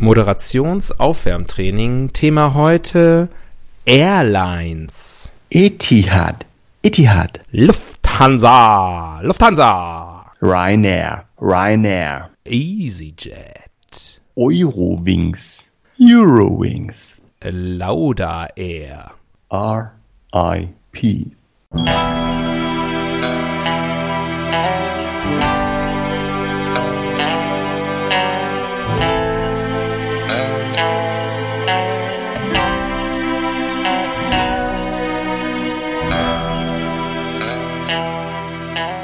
Moderationsaufwärmtraining. Thema heute Airlines. Etihad. Etihad. Lufthansa. Lufthansa. Ryanair. Ryanair. EasyJet. Eurowings. Eurowings. Lauda Air. R.I.P.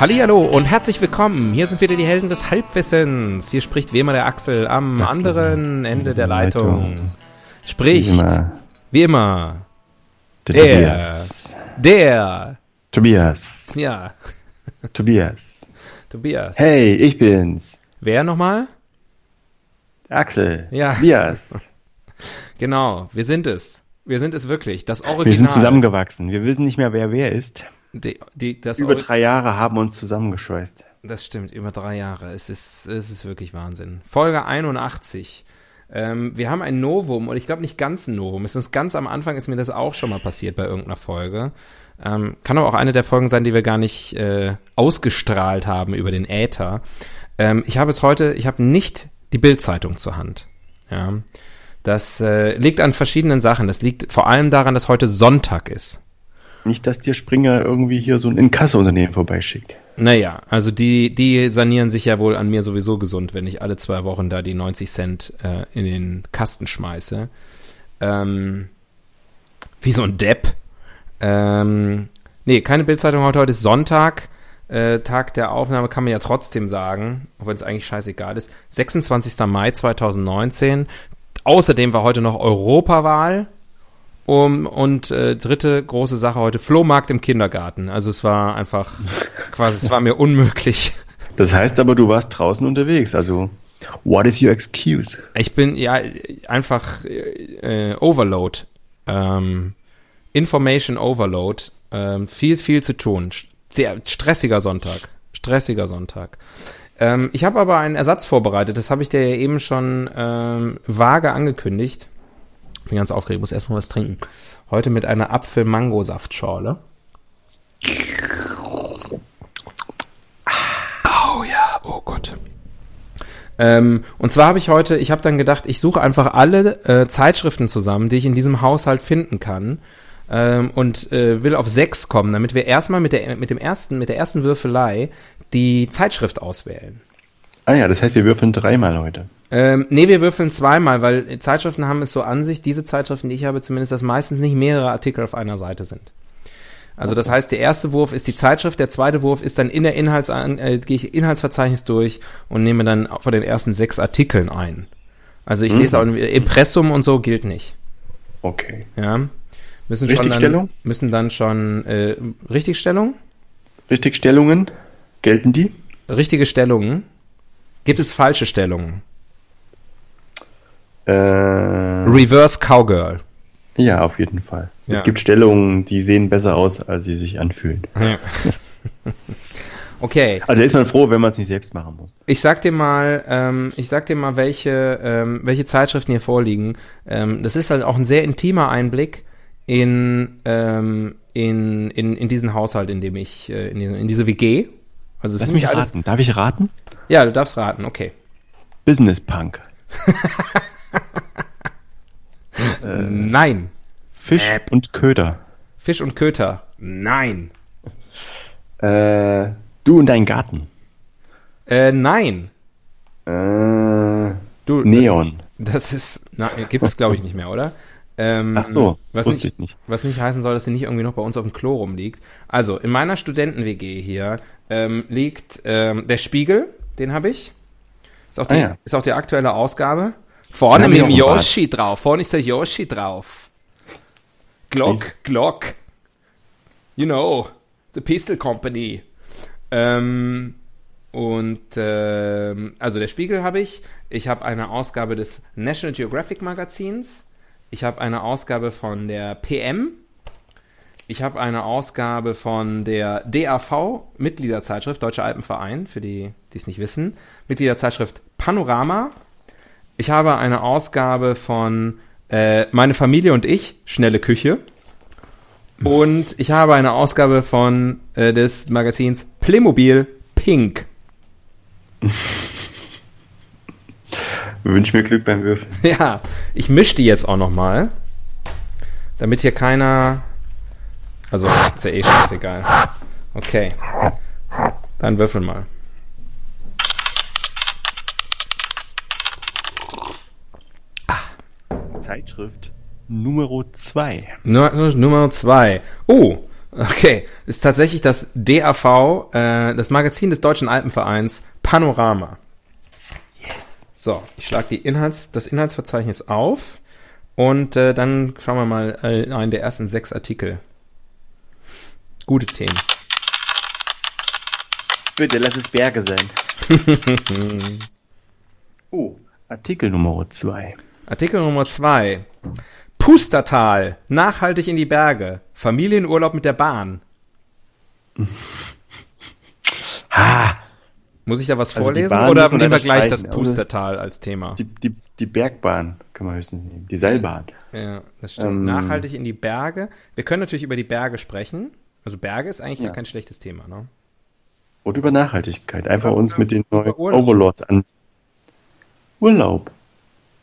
Hallihallo und herzlich willkommen. Hier sind wieder die Helden des Halbwissens. Hier spricht wie immer der Axel am Axel. anderen Ende der Leitung. Leitung. Spricht, Wie immer. wie immer, Der Der. Tobias. der, Tobias. ja, Tobias. Tobias. Hey, ich bin's. Wer nochmal? Axel. Ja. Tobias. Genau, wir sind es. Wir sind es wirklich. Das Original. Wir sind zusammengewachsen. Wir wissen nicht mehr, wer wer ist. Die, die, das Über drei Jahre haben uns zusammengeschweißt. Das stimmt, über drei Jahre. Es ist, es ist wirklich Wahnsinn. Folge 81. Ähm, wir haben ein Novum, und ich glaube nicht ganz ein Novum. Es ist ganz am Anfang, ist mir das auch schon mal passiert bei irgendeiner Folge. Ähm, kann aber auch eine der Folgen sein, die wir gar nicht äh, ausgestrahlt haben über den Äther. Ähm, ich habe es heute, ich habe nicht die Bildzeitung zur Hand. Ja. Das äh, liegt an verschiedenen Sachen. Das liegt vor allem daran, dass heute Sonntag ist. Nicht, dass dir Springer irgendwie hier so ein Inkasso-Unternehmen vorbeischickt. Naja, also die, die sanieren sich ja wohl an mir sowieso gesund, wenn ich alle zwei Wochen da die 90 Cent äh, in den Kasten schmeiße. Ähm, wie so ein Depp. Ähm, nee, keine Bildzeitung heute. Heute ist Sonntag. Äh, Tag der Aufnahme kann man ja trotzdem sagen, auch wenn es eigentlich scheißegal ist. 26. Mai 2019. Außerdem war heute noch Europawahl. Um, und äh, dritte große Sache heute, Flohmarkt im Kindergarten. Also es war einfach quasi, es war mir unmöglich. Das heißt aber, du warst draußen unterwegs. Also, what is your excuse? Ich bin ja einfach äh, Overload. Ähm, Information Overload. Ähm, viel, viel zu tun. Sehr stressiger Sonntag. Stressiger Sonntag. Ähm, ich habe aber einen Ersatz vorbereitet. Das habe ich dir ja eben schon ähm, vage angekündigt. Bin ganz aufgeregt, muss erstmal was trinken. Heute mit einer Apfel-Mango-Saftschorle. Oh ja, oh Gott. Ähm, und zwar habe ich heute, ich habe dann gedacht, ich suche einfach alle äh, Zeitschriften zusammen, die ich in diesem Haushalt finden kann. Ähm, und äh, will auf sechs kommen, damit wir erstmal mit der mit dem ersten, mit der ersten Würfelei die Zeitschrift auswählen. Ah ja, das heißt, wir würfeln dreimal heute. Ähm, nee, wir würfeln zweimal, weil Zeitschriften haben es so an sich, diese Zeitschriften, die ich habe, zumindest, dass meistens nicht mehrere Artikel auf einer Seite sind. Also das heißt, der erste Wurf ist die Zeitschrift, der zweite Wurf ist dann in der Inhalts äh, gehe ich Inhaltsverzeichnis durch und nehme dann von den ersten sechs Artikeln ein. Also ich lese auch Impressum und so gilt nicht. Okay. Ja. Müssen schon dann, müssen dann schon äh, Richtigstellung? Richtigstellungen? Gelten die? Richtige Stellungen? Gibt es falsche Stellungen? Äh, Reverse Cowgirl. ja, auf jeden Fall. Ja. Es gibt Stellungen, die sehen besser aus, als sie sich anfühlen. Ja. okay. Also da ist man froh, wenn man es nicht selbst machen muss. Ich sag dir mal, ähm, ich sag dir mal, welche, ähm, welche Zeitschriften hier vorliegen. Ähm, das ist halt auch ein sehr intimer Einblick in, ähm, in, in, in diesen Haushalt, in dem ich, äh, in, diese, in diese WG. Also Lass mich raten. Darf ich raten? Ja, du darfst raten, okay. Business Punk. Nein. Fisch Äh. und Köder. Fisch und Köter. Nein. Äh, du und dein Garten. Äh, nein. Äh, Du, Neon. Das ist, na, gibt es glaube ich nicht mehr, oder? Ähm, Ach so, das was wusste nicht, ich nicht. Was nicht heißen soll, dass sie nicht irgendwie noch bei uns auf dem Klo rumliegt. Also, in meiner Studenten-WG hier ähm, liegt ähm, der Spiegel, den habe ich. Ist auch, die, Ah, ja. ist auch die aktuelle Ausgabe. Vorne mit dem ich Yoshi drauf. Vorne ist der Yoshi drauf. Glock, Echt? Glock. You know, the Pistol Company. Ähm, und ähm, also der Spiegel habe ich. Ich habe eine Ausgabe des National Geographic Magazins. Ich habe eine Ausgabe von der PM. Ich habe eine Ausgabe von der DAV, Mitgliederzeitschrift, Deutscher Alpenverein, für die, die es nicht wissen. Mitgliederzeitschrift Panorama. Ich habe eine Ausgabe von äh, Meine Familie und ich, Schnelle Küche. Und ich habe eine Ausgabe von äh, des Magazins Playmobil Pink. Wünsch mir Glück beim Würfeln. Ja, ich mische die jetzt auch nochmal, damit hier keiner. Also, ist ja eh scheißegal. Okay. Dann würfel mal. Zeitschrift Nummer 2. Nummer, Nummer zwei. Oh, okay. Ist tatsächlich das DAV, äh, das Magazin des Deutschen Alpenvereins Panorama. Yes. So, ich schlage die Inhalts, das Inhaltsverzeichnis auf und äh, dann schauen wir mal äh, einen der ersten sechs Artikel. Gute Themen. Bitte, lass es Berge sein. oh, Artikel Nummer 2. Artikel Nummer zwei. Pustertal, nachhaltig in die Berge. Familienurlaub mit der Bahn. Ha! Muss ich da was Also vorlesen oder man nehmen wir gleich das aber- Pustertal als Thema? Die, die, die Bergbahn können wir höchstens nehmen. Die Seilbahn. Ja, das stimmt. Ähm. Nachhaltig in die Berge. Wir können natürlich über die Berge sprechen. Also Berge ist eigentlich Ja. gar kein schlechtes Thema, ne? Und über Nachhaltigkeit. Einfach uns mit den neuen. Overlords an. Urlaub.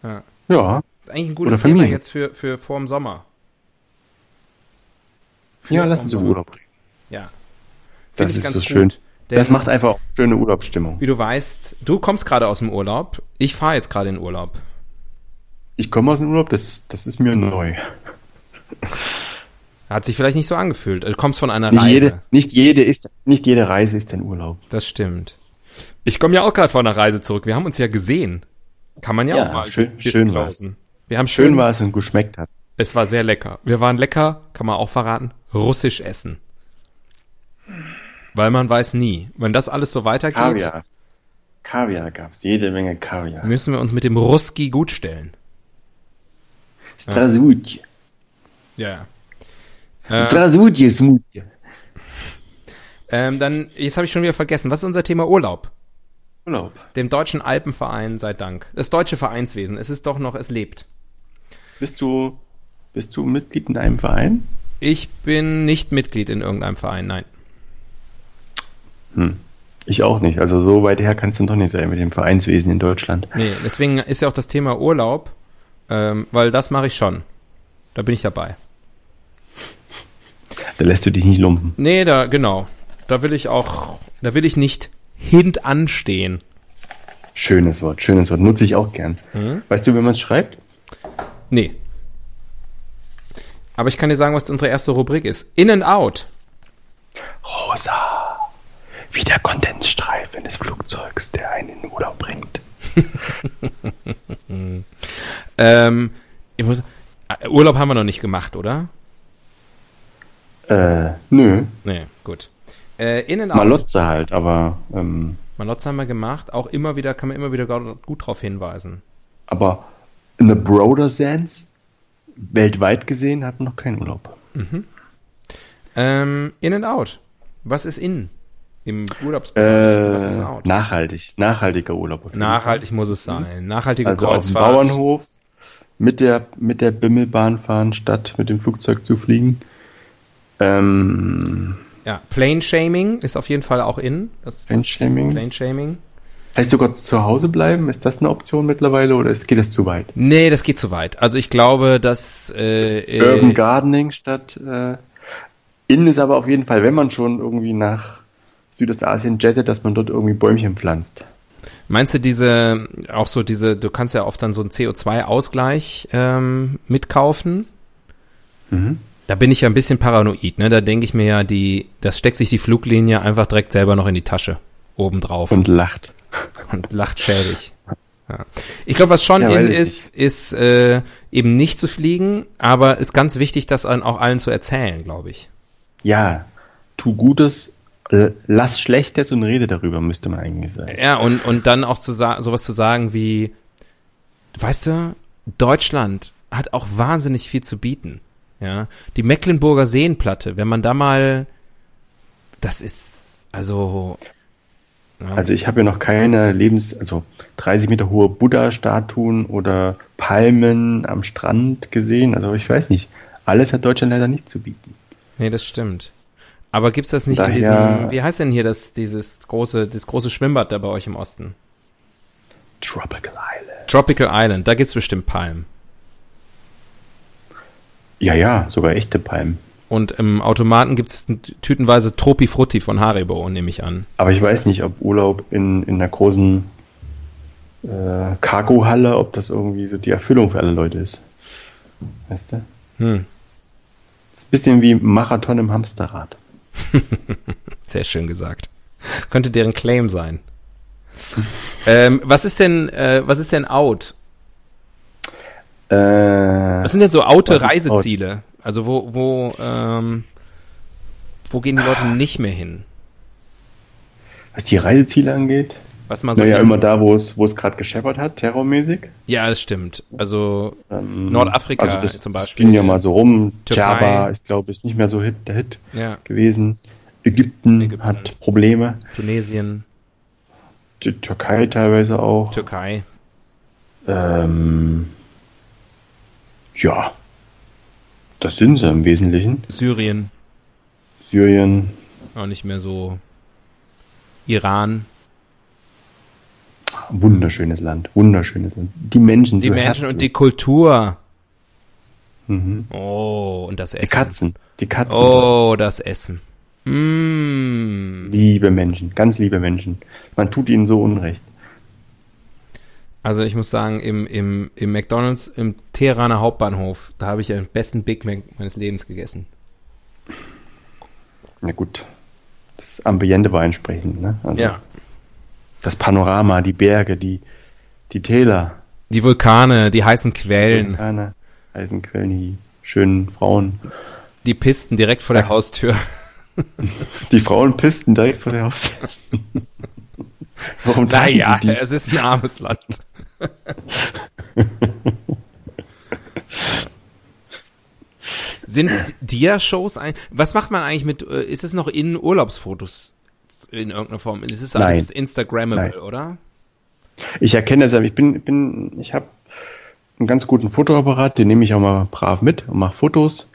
Ja. Ja. Ist eigentlich ein gutes Oder Thema Familie. jetzt für, für vorm Sommer. Für Ja, lass uns Sommer. Urlaub reden. Ja. Find Das ist ganz so gut, schön. Denn, Das macht einfach auch schöne Urlaubsstimmung. wie du weißt, du kommst gerade aus dem Urlaub. Ich fahre jetzt gerade in Urlaub. Ich komme aus dem Urlaub, das, das ist mir neu. Hat sich vielleicht nicht so angefühlt. Du kommst von einer Nicht Reise. jede, nicht, jede ist, nicht jede Reise ist ein Urlaub. Das stimmt. Ich komme ja auch gerade von einer Reise zurück. Wir haben uns ja gesehen. Kann man ja, Ja, auch mal schön- schön disclosen. Wir haben schön, Schön war es und geschmeckt hat. Es war sehr lecker. Wir waren lecker, kann man auch verraten, russisch essen. Weil man weiß nie. Wenn das alles so weitergeht, Kaviar. Kaviar gab's, jede Menge Kaviar. müssen wir uns mit dem Ruski gut stellen. Strasutje. Ja. Äh, Strasutje Smoothie. ähm, dann, jetzt habe ich schon wieder vergessen. Was ist unser Thema Urlaub? Urlaub. Dem Deutschen Alpenverein sei Dank. Das deutsche Vereinswesen. Es ist doch noch, es lebt. Bist du, bist du Mitglied in einem Verein? Ich bin nicht Mitglied in irgendeinem Verein, nein. Hm. Ich auch nicht. Also so weit her kann es dann doch nicht sein mit dem Vereinswesen in Deutschland. Nee, deswegen ist ja auch das Thema Urlaub, ähm, weil das mache ich schon. Da bin ich dabei. Da lässt du dich nicht lumpen. Nee, da, genau. Da will ich auch, da will ich nicht hintanstehen. Schönes Wort, schönes Wort. Nutze ich auch gern. Mhm. Weißt du, wie man es schreibt? Nee. Aber ich kann dir sagen, was unsere erste Rubrik ist. In and out. Rosa. Wie der Kondensstreifen des Flugzeugs, der einen in den Urlaub bringt. Ähm, ich muss, Urlaub haben wir noch nicht gemacht, oder? Äh, nö. Nee, gut. Äh, in and out. Malotze halt, aber, ähm, Malotze haben wir gemacht. Auch immer wieder, kann man immer wieder gut drauf hinweisen. aber in the broader sense, weltweit gesehen, hatten noch keinen Urlaub. Ähm, in and out. Was ist in? Im Urlaubsbereich. Was ist Äh, out? nachhaltig. Nachhaltiger Urlaub. Nachhaltig muss es sein. Nachhaltige Also auf dem Kreuzfahrt. Bauernhof mit der, mit der Bimmelbahn fahren, statt mit dem Flugzeug zu fliegen. Ähm, Ja, Plane Shaming ist auf jeden Fall auch in. Das, Plane Shaming. Plane Shaming. heißt sogar zu Hause bleiben? Ist das eine Option mittlerweile oder geht das zu weit? Nee, das geht zu weit. Also ich glaube, dass äh, Urban äh, Gardening statt äh, innen ist aber auf jeden Fall, wenn man schon irgendwie nach Südostasien jettet, dass man dort irgendwie Bäumchen pflanzt. meinst du diese auch so diese, du kannst ja oft dann so einen CO2-Ausgleich ähm, mitkaufen. Mhm. Da bin ich ja ein bisschen paranoid, ne? Da denke ich mir ja, die, das steckt sich die Fluglinie einfach direkt selber noch in die Tasche obendrauf. Und lacht. Und lacht schäbig. Ja. Ich glaube, was schon Ja, in ist, ist äh, eben nicht zu fliegen, aber ist ganz wichtig, das an auch allen zu erzählen, glaube ich. Ja, tu Gutes, lass Schlechtes und rede darüber, müsste man eigentlich sagen. Ja, und, und dann auch zu sowas zu sagen wie, weißt du, Deutschland hat auch wahnsinnig viel zu bieten. Ja, die Mecklenburger Seenplatte, wenn man da mal, das ist, also, ja, Also ich habe ja noch keine Lebens-, also 30 Meter hohe Buddha-Statuen oder Palmen am Strand gesehen. Also ich weiß nicht. Alles hat Deutschland leider nicht zu bieten. nee, das stimmt. Aber gibt's das nicht in Daher- diesem, wie heißt denn hier das, dieses große, das große Schwimmbad da bei euch im Osten? Tropical Island. Tropical Island, da gibt's bestimmt Palmen. Ja, ja, sogar echte Palmen. Und im Automaten gibt es tütenweise Tropi Frutti von Haribo, nehme ich an. Aber ich weiß nicht, ob Urlaub in, in einer großen äh, Cargo-Halle, ob das irgendwie so die Erfüllung für alle Leute ist. Weißt du? Hm, Das ist ein bisschen wie Marathon im Hamsterrad. sehr schön gesagt. Könnte deren Claim sein. ähm, was ist denn, äh, was ist denn out? Äh, Was sind denn so oute ist out? Reiseziele? Also wo, wo, ähm, wo gehen die Leute nicht mehr hin? was die Reiseziele angeht, Was mal so naja, immer da, wo es, wo es gerade gescheppert hat, terrormäßig. Ja, das stimmt. Also Ähm, Nordafrika also das, zum das Beispiel. ging ja mal so rum. Türkei. Java ist, glaube ich, nicht mehr so Hit, der Hit ja, gewesen. Ägypten, Ägypten. hat Probleme. Tunesien, Die Türkei teilweise auch. Türkei. Ähm, ja, das sind sie im Wesentlichen. Syrien, Syrien, auch nicht mehr so. Iran, wunderschönes Land, wunderschönes Land. Die Menschen, die so Menschen herzlich. und die Kultur. Mhm. Oh, und das Essen. Die Katzen, die Katzen. Oh, das Essen. Mm. Liebe Menschen, ganz liebe Menschen. Man tut ihnen so Unrecht. Also ich muss sagen, im, im, im McDonalds, im Teheraner Hauptbahnhof, da habe ich ja den besten Big Mac meines Lebens gegessen. Na gut, das Ambiente war entsprechend. Ne? Also Ja. Das Panorama, die Berge, die, die Täler, Die Vulkane, die heißen Quellen, Vulkane, Eisenquellen, die schönen Frauen. die Pisten direkt vor der Haustür. Die Frauenpisten direkt vor der Haustür. Warum Naja, es ist ein armes Land. Sind Dia-Shows ein? Was macht man eigentlich mit? äh, Ist es noch in Urlaubsfotos in irgendeiner Form? Ist es Nein. alles Instagrammable, Nein. oder? Ich erkenne das ja, ich bin, bin, ich habe einen ganz guten Fotoapparat, den nehme ich auch mal brav mit und mache Fotos.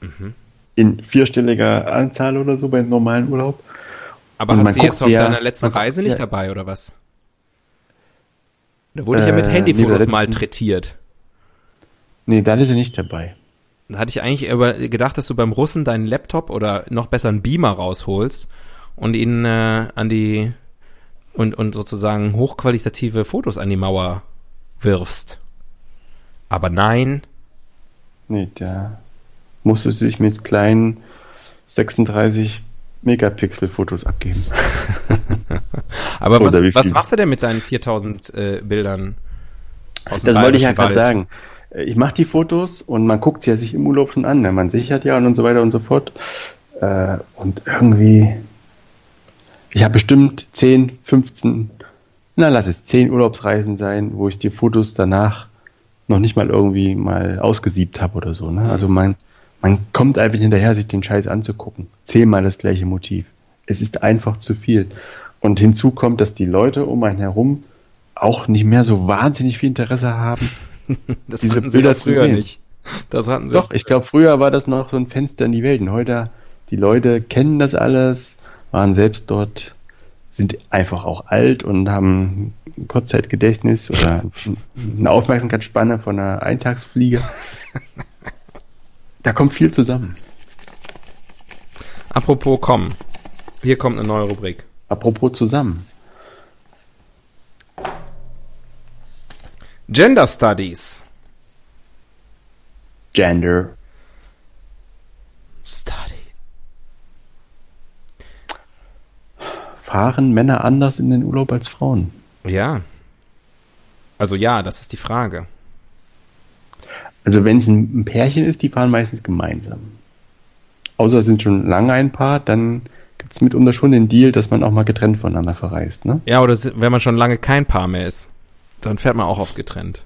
Mhm. In vierstelliger Anzahl oder so beim normalen Urlaub. Aber Und hast du jetzt auf ja- deiner letzten Reise nicht ja- dabei, oder was? Da wurde ich ja mit Äh, Handyfotos nee, mal trätiert. Nee, da ist er nicht dabei. Da hatte ich eigentlich gedacht, dass du beim Russen deinen Laptop oder noch besser einen Beamer rausholst und ihn äh, an die und, und sozusagen hochqualitative Fotos an die Mauer wirfst. Aber nein, Nee, der musste sich mit kleinen 36 Megapixel Fotos abgeben. aber was, was machst du denn mit deinen 4000 äh, Bildern? Aus Das wollte ich ja gerade sagen. Ich mache die Fotos und man guckt sie ja sich im Urlaub schon an. Ne? Man sichert ja und so weiter und so fort. Äh, und irgendwie, ich habe bestimmt 10, 15, na lass es 10 Urlaubsreisen sein, wo ich die Fotos danach noch nicht mal irgendwie mal ausgesiebt habe oder so. Ne? Also man, man kommt einfach hinterher, sich den Scheiß anzugucken. Zehnmal das gleiche Motiv. Es ist einfach zu viel. Und hinzu kommt, dass die Leute um einen herum auch nicht mehr so wahnsinnig viel Interesse haben. Das diese Bilder zu früher sehen. nicht. Das hatten sie. Doch, ich glaube, früher war das noch so ein Fenster in die Welt. Und heute, die Leute kennen das alles, waren selbst dort, sind einfach auch alt und haben ein Kurzzeitgedächtnis oder eine Aufmerksamkeitsspanne von einer Eintagsfliege. Da kommt viel zusammen. Apropos komm, hier kommt eine neue Rubrik. Apropos zusammen. Gender Studies. Gender. Study. fahren Männer anders in den Urlaub als Frauen? Ja. Also ja, das ist die Frage. Also wenn es ein, Pärchen ist, die fahren meistens gemeinsam. Außer es sind schon lange ein Paar, dann gibt es mitunter schon den Deal, dass man auch mal getrennt voneinander verreist, ne? Ja, oder wenn man schon lange kein Paar mehr ist, dann fährt man auch oft getrennt.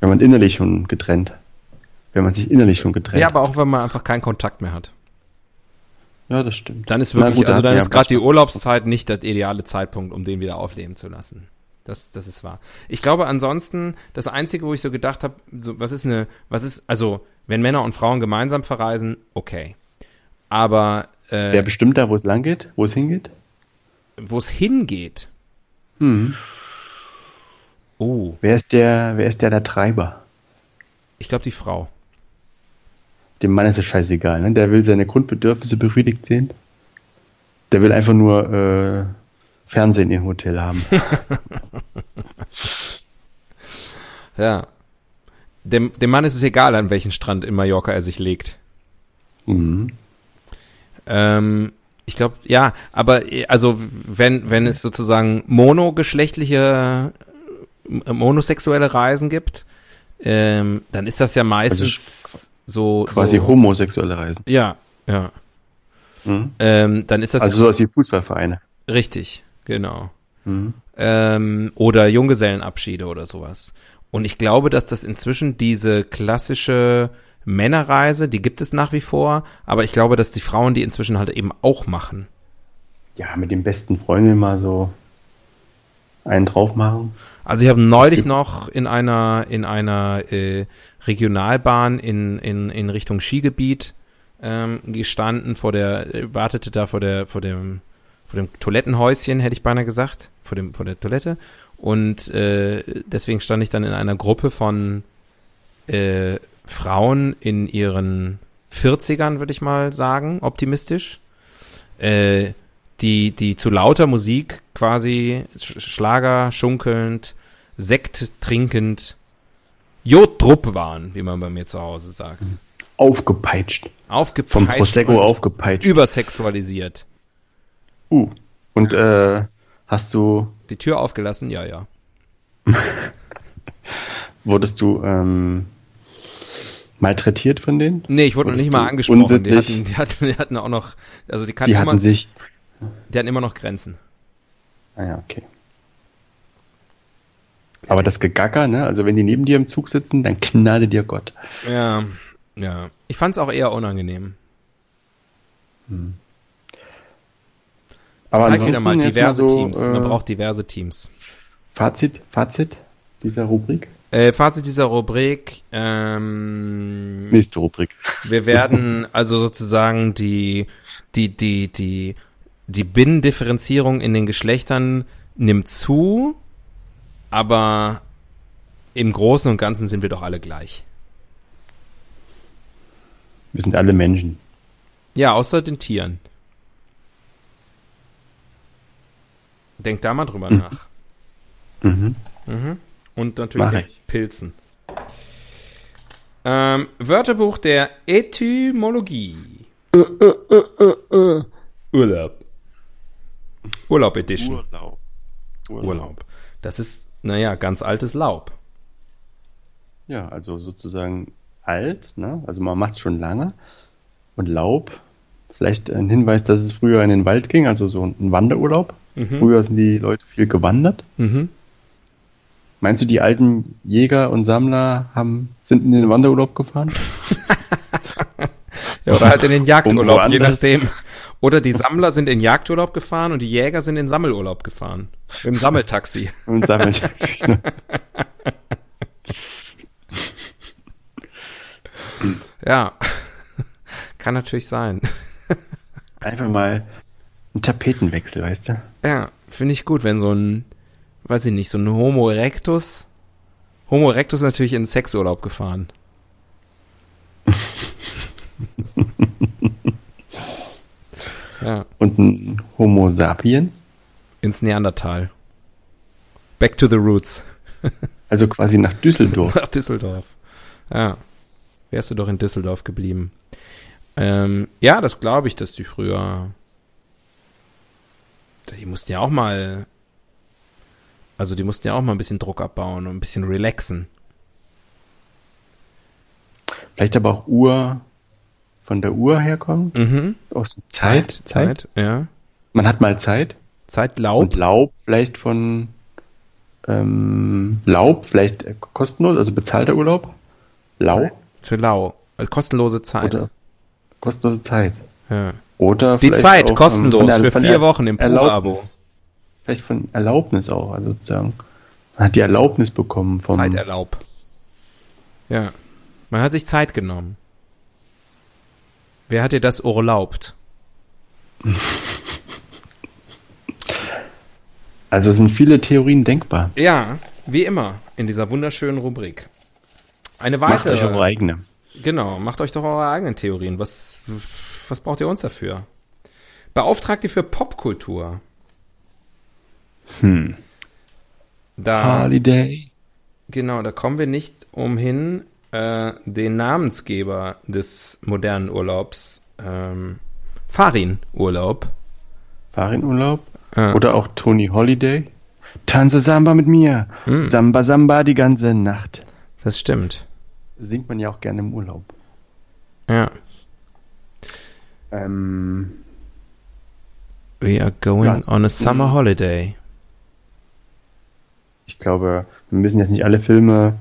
Wenn man innerlich schon getrennt. Wenn man sich innerlich schon getrennt. Ja, aber auch wenn man einfach keinen Kontakt mehr hat. ja das stimmt. Dann ist wirklich, gut, also dann ist gerade die. Urlaubszeit nicht der ideale Zeitpunkt, um den wieder aufleben zu lassen. Das, das ist wahr. Ich glaube ansonsten, das Einzige, wo ich so gedacht habe, so, was ist eine, was ist, also, wenn Männer und Frauen gemeinsam verreisen, okay. Aber äh, Wer bestimmt da, wo es lang geht, wo es hingeht? wo es hingeht, Hm. oh, Wer ist der, wer ist der, der Treiber? ich glaube die Frau. Dem Mann ist es scheißegal, ne? Der will seine Grundbedürfnisse befriedigt sehen. Der will einfach nur äh, Fernsehen im Hotel haben. Ja. Dem, dem Mann ist es egal, an welchen Strand in Mallorca er sich legt. mhm. Ähm, ich glaube, ja, aber also wenn, wenn es sozusagen monogeschlechtliche, äh, monosexuelle Reisen gibt, ähm, dann ist das ja meistens so. Quasi so, homosexuelle Reisen. Ja, ja. Mhm. Ähm, dann ist das Also sowas wie Fußballvereine. richtig, genau. Mhm. ähm, oder Junggesellenabschiede oder sowas. Und ich glaube, dass das inzwischen diese klassische Männerreise, die gibt es nach wie vor, aber ich glaube, dass die Frauen die inzwischen halt eben auch machen. Ja, mit den besten Freunden mal so einen drauf machen. Also ich habe neulich noch in einer in einer äh, Regionalbahn in, in, in Richtung Skigebiet ähm, gestanden, vor der äh, wartete da vor der vor dem vor dem Toilettenhäuschen hätte ich beinahe gesagt, vor dem vor der Toilette und äh, deswegen stand ich dann in einer Gruppe von äh, Frauen in ihren 40ern, würde ich mal sagen, optimistisch. Äh, die, die zu lauter Musik quasi Sch- Schlager schunkelnd, Sekt trinkend, Jodrupp waren, wie man bei mir zu Hause sagt. Aufgepeitscht. Aufgepeitscht. Vom Prosecco aufgepeitscht. Übersexualisiert. Uh. Und äh, hast du, Die Tür aufgelassen? Ja, ja. wurdest du ähm, malträtiert von denen? Nee, ich wurde noch nicht mal angesprochen. Die unsittlich? hatten, die, hatten, die hatten auch noch, also die, kannten Die immer, hatten sich. die hatten immer noch Grenzen. Ah ja, okay. Aber das Gegacker, ne? Also wenn die neben dir im Zug sitzen, dann knalle dir Gott. Ja, ja. Ich fand es auch eher unangenehm. Aber Zeig wieder mal diverse mal so, Teams. Man äh, braucht diverse Teams. Fazit, Fazit dieser Rubrik. Äh, Fazit dieser Rubrik. Ähm, Nächste Rubrik. Wir werden also sozusagen die, die, die, die, die Binnendifferenzierung in den Geschlechtern nimmt zu, aber im Großen und Ganzen sind wir doch alle gleich. Wir sind alle Menschen. Ja, außer den Tieren. Denk da mal drüber nach. Mhm. Mhm. Und natürlich den. Pilzen. Ähm, Wörterbuch der Etymologie. Urlaub. Urlaub Edition. Urlaub. Urlaub. Das ist, naja, ganz altes Laub. Ja, also sozusagen alt, ne? Also man macht es schon lange. Und Laub, vielleicht ein Hinweis, dass es früher in den Wald ging, also so ein Wanderurlaub. Mhm. Früher sind die Leute viel gewandert. Mhm. Meinst du, die alten Jäger und Sammler haben, sind in den Wanderurlaub gefahren? Ja, oder halt in den Jagdurlaub, Um je nachdem. Oder die Sammler sind in Jagdurlaub gefahren und die Jäger sind in Sammelurlaub gefahren. Dem Sammeltaxi. Und Sammeltaxi. ne? Ja. Kann natürlich sein. Einfach mal ein Tapetenwechsel, weißt du? Ja, finde ich gut, wenn so ein, weiß ich nicht, so ein Homo erectus. Homo erectus ist natürlich in Sexurlaub gefahren. ja, Und ein Homo sapiens, ins Neandertal. Back to the roots. also quasi nach Düsseldorf. Nach Düsseldorf. Ja. Wärst du doch in Düsseldorf geblieben. Ähm, ja, das glaube ich, dass die früher die mussten ja auch mal, also die mussten ja auch mal ein bisschen Druck abbauen und ein bisschen relaxen. Vielleicht aber auch Uhr von der Uhr herkommen. Mhm. Aus Zeit, Zeit. Zeit, ja. Man hat mal Zeit. Zeit, Laub. Und Laub vielleicht von ähm, Laub, vielleicht kostenlos, also bezahlter Urlaub. Lau. Zu lau. Also kostenlose Zeit. oder kostenlose Zeit. ja. Oder Die Zeit, ähm, kostenlos, der- für vier Wochen im Probeabo. Vielleicht von Erlaubnis auch, also sozusagen. Man hat die Erlaubnis bekommen vom Zeiterlaub. Ja. Man hat sich Zeit genommen. Wer hat dir das erlaubt? Also sind viele Theorien denkbar. Ja, wie immer in dieser wunderschönen Rubrik. Eine Macht weitere. euch eure eigene. Genau, macht euch doch eure eigenen Theorien. Was, was braucht ihr uns dafür? Beauftragt ihr für Popkultur. Hm. Da, Holiday. genau, da kommen wir nicht umhin, äh, den Namensgeber des modernen Urlaubs, ähm, Farin-Urlaub, Farinurlaub. äh, Oder auch Tony Holiday. Tanze Samba mit mir. Hm. Samba Samba die ganze Nacht. das stimmt. Singt man ja auch gerne im Urlaub. Ja. Ähm, We are going on a summer holiday. ich glaube, wir müssen jetzt nicht alle Filme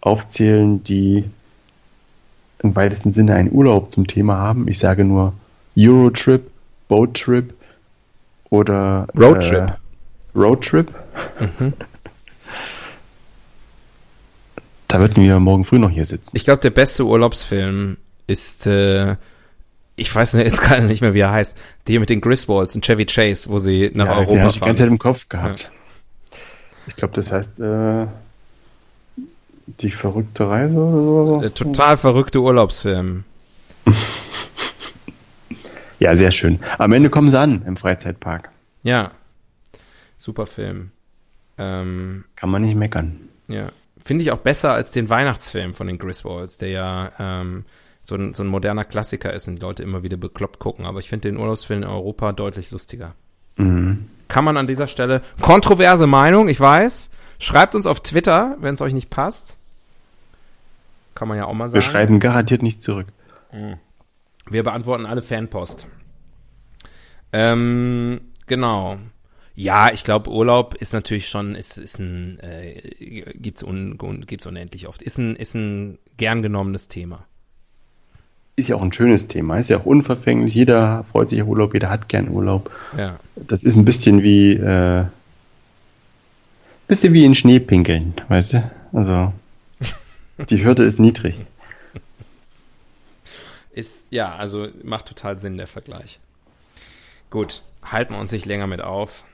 aufzählen, die im weitesten Sinne einen Urlaub zum Thema haben. Ich sage nur Eurotrip, Boattrip oder Roadtrip. Äh, Roadtrip. Mhm. Da würden wir morgen früh noch hier sitzen. Ich glaube, der beste Urlaubsfilm ist, äh, ich weiß jetzt gerade nicht mehr, wie er heißt, die mit den Griswolds und Chevy Chase, wo sie nach ja, den Europa habe ich die ganze fahren. Zeit im Kopf gehabt. Ich glaube, das heißt äh, die verrückte Reise oder so. Der total verrückte Urlaubsfilm. Ja, sehr schön. Am Ende kommen sie an im Freizeitpark. Ja. Super Film. Ähm, Kann man nicht meckern. ja. Finde ich auch besser als den Weihnachtsfilm von den Griswolds, der ja ähm, so, ein, so ein moderner Klassiker ist und die Leute immer wieder bekloppt gucken. Aber ich finde den Urlaubsfilm in Europa deutlich lustiger. Mhm. Kann man an dieser Stelle. Kontroverse Meinung, ich weiß. Schreibt uns auf Twitter, wenn es euch nicht passt. Kann man ja auch mal sagen. Wir schreiben garantiert nicht zurück. Wir beantworten alle Fanpost. Ähm, genau. Ja, ich glaube, Urlaub ist natürlich schon, ist, ist ein, äh, gibt's, un, un, gibt's unendlich oft. Ist ein, ist ein gern genommenes Thema. Ist ja auch ein schönes Thema. Ist ja auch unverfänglich. Jeder freut sich auf Urlaub, jeder hat gern Urlaub. Ja. Das ist ein bisschen wie, äh, bisschen wie in Schnee pinkeln, weißt du? Also, die Hürde ist niedrig. Ist, ja, also macht total Sinn, der Vergleich. Gut, halten wir uns nicht länger mit auf.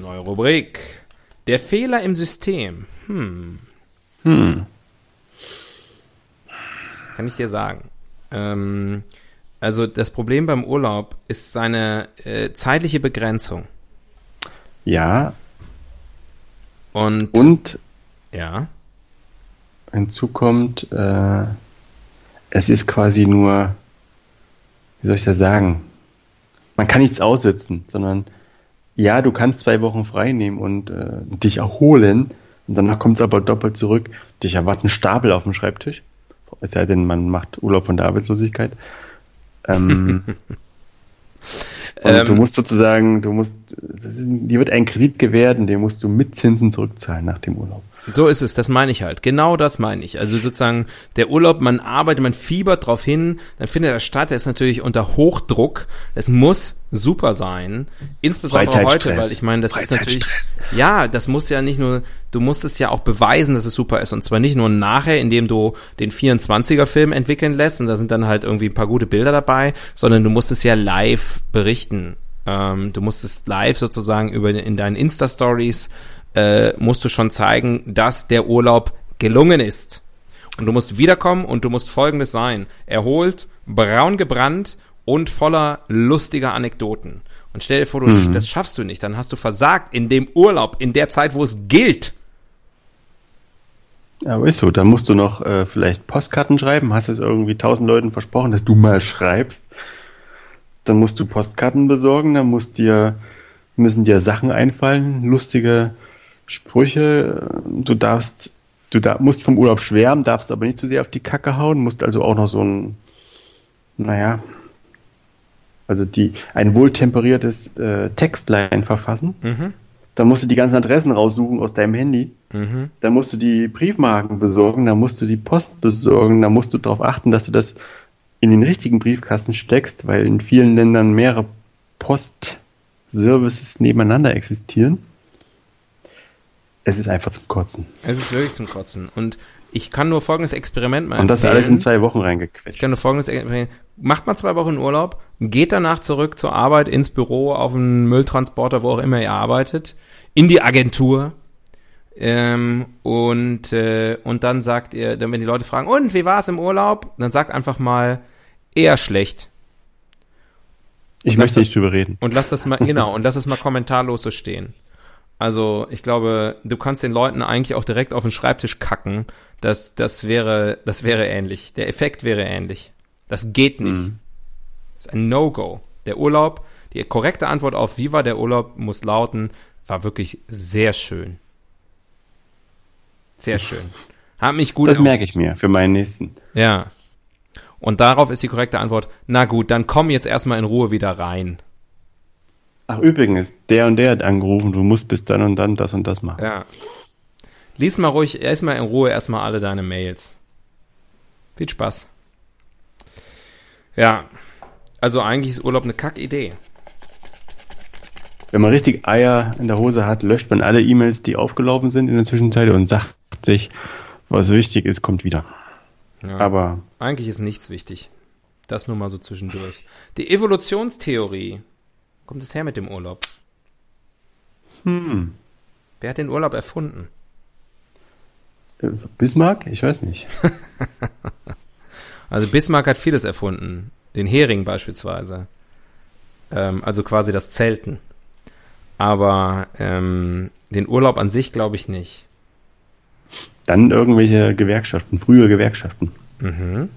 Neue Rubrik. Der Fehler im System. Hm, Hm. Kann ich dir sagen. Ähm, also das Problem beim Urlaub ist seine äh, zeitliche Begrenzung. Ja, Und, und ja, hinzu kommt, äh, es ist quasi nur, wie soll ich das sagen? Man kann nichts aussitzen, sondern ja, du kannst zwei Wochen frei nehmen und äh, dich erholen und danach kommt es aber doppelt zurück. Dich erwarten Stapel auf dem Schreibtisch. Es sei denn, man macht Urlaub von der Arbeitslosigkeit. Ähm, und Ähm, du musst sozusagen, du musst, ist, dir wird ein Kredit gewährt und den musst du mit Zinsen zurückzahlen nach dem Urlaub. So ist es, das meine ich halt. Genau das meine ich. Also sozusagen der Urlaub, man arbeitet, man fiebert drauf hin, dann findet er statt, der ist natürlich unter Hochdruck. Es muss super sein. Insbesondere heute, weil ich meine, das ist natürlich, ja, das muss ja nicht nur, du musst es ja auch beweisen, dass es super ist. Und zwar nicht nur nachher, indem du den 24er Film entwickeln lässt und da sind dann halt irgendwie ein paar gute Bilder dabei, sondern du musst es ja live berichten. Ähm, du musst es live sozusagen über in deinen Insta-Stories äh, musst du schon zeigen, dass der Urlaub gelungen ist. Und du musst wiederkommen und du musst folgendes sein. Erholt, braun gebrannt und voller lustiger Anekdoten. Und stell dir vor, du, Mhm. das schaffst du nicht. Dann hast du versagt in dem Urlaub, in der Zeit, wo es gilt. Aber ist so, dann musst du noch äh, vielleicht Postkarten schreiben, hast es irgendwie tausend Leuten versprochen, dass du mal schreibst. dann musst du Postkarten besorgen, dann musst dir, müssen dir Sachen einfallen, lustige Sprüche. Du darfst, du da, musst vom Urlaub schwärmen, darfst aber nicht zu sehr auf die Kacke hauen, musst also auch noch so ein, naja, also die, ein wohltemperiertes äh, Textline verfassen. Mhm. Dann musst du die ganzen Adressen raussuchen aus deinem Handy. Mhm. Dann musst du die Briefmarken besorgen, dann musst du die Post besorgen, dann musst du darauf achten, dass du das in den richtigen Briefkasten steckst, weil in vielen Ländern mehrere Postservices nebeneinander existieren. Es ist einfach zum Kotzen. Es ist wirklich zum Kotzen. Und ich kann nur folgendes Experiment mal Und das empfehlen. alles in zwei Wochen Ich reingequetscht. kann nur folgendes Experiment. Macht mal zwei Wochen Urlaub, geht danach zurück zur Arbeit, ins Büro, auf einen Mülltransporter, wo auch immer ihr arbeitet, in die Agentur. Ähm, und, äh, und dann sagt ihr, dann wenn die Leute fragen, und wie war es im Urlaub? Dann sagt einfach mal, eher schlecht. Ich möchte das- nicht drüber reden. Und lass das mal, genau, und lass es mal kommentarlos so stehen. Also, ich glaube, du kannst den Leuten eigentlich auch direkt auf den Schreibtisch kacken. Das, das wäre, das wäre ähnlich. Der Effekt wäre ähnlich. Das geht nicht. Mhm. Das ist ein No-Go. Der Urlaub, die korrekte Antwort auf wie war der Urlaub muss lauten, war wirklich sehr schön. Sehr schön. Hat mich gut Das merke ich mir für meinen nächsten. ja. Und darauf ist die korrekte Antwort, na gut, dann komm jetzt erstmal in Ruhe wieder rein. Ach, übrigens, der und der hat angerufen, du musst bis dann und dann das und das machen. Ja. Lies mal ruhig erstmal in Ruhe erstmal alle deine Mails. Viel Spaß. Ja. Also eigentlich ist Urlaub eine Kackidee. Wenn man richtig Eier in der Hose hat, löscht man alle E-Mails, die aufgelaufen sind in der Zwischenzeit und sagt sich, was wichtig ist, kommt wieder. Ja. Aber Eigentlich ist nichts wichtig. Das nur mal so zwischendurch. Die Evolutionstheorie. Kommt es her mit dem Urlaub? hm, Wer hat den Urlaub erfunden? äh, Bismarck? Ich weiß nicht. Also Bismarck hat vieles erfunden. Den Hering beispielsweise. Ähm, also quasi das Zelten. Aber ähm, den Urlaub an sich glaube ich nicht. Dann irgendwelche Gewerkschaften, frühe Gewerkschaften, Mhm.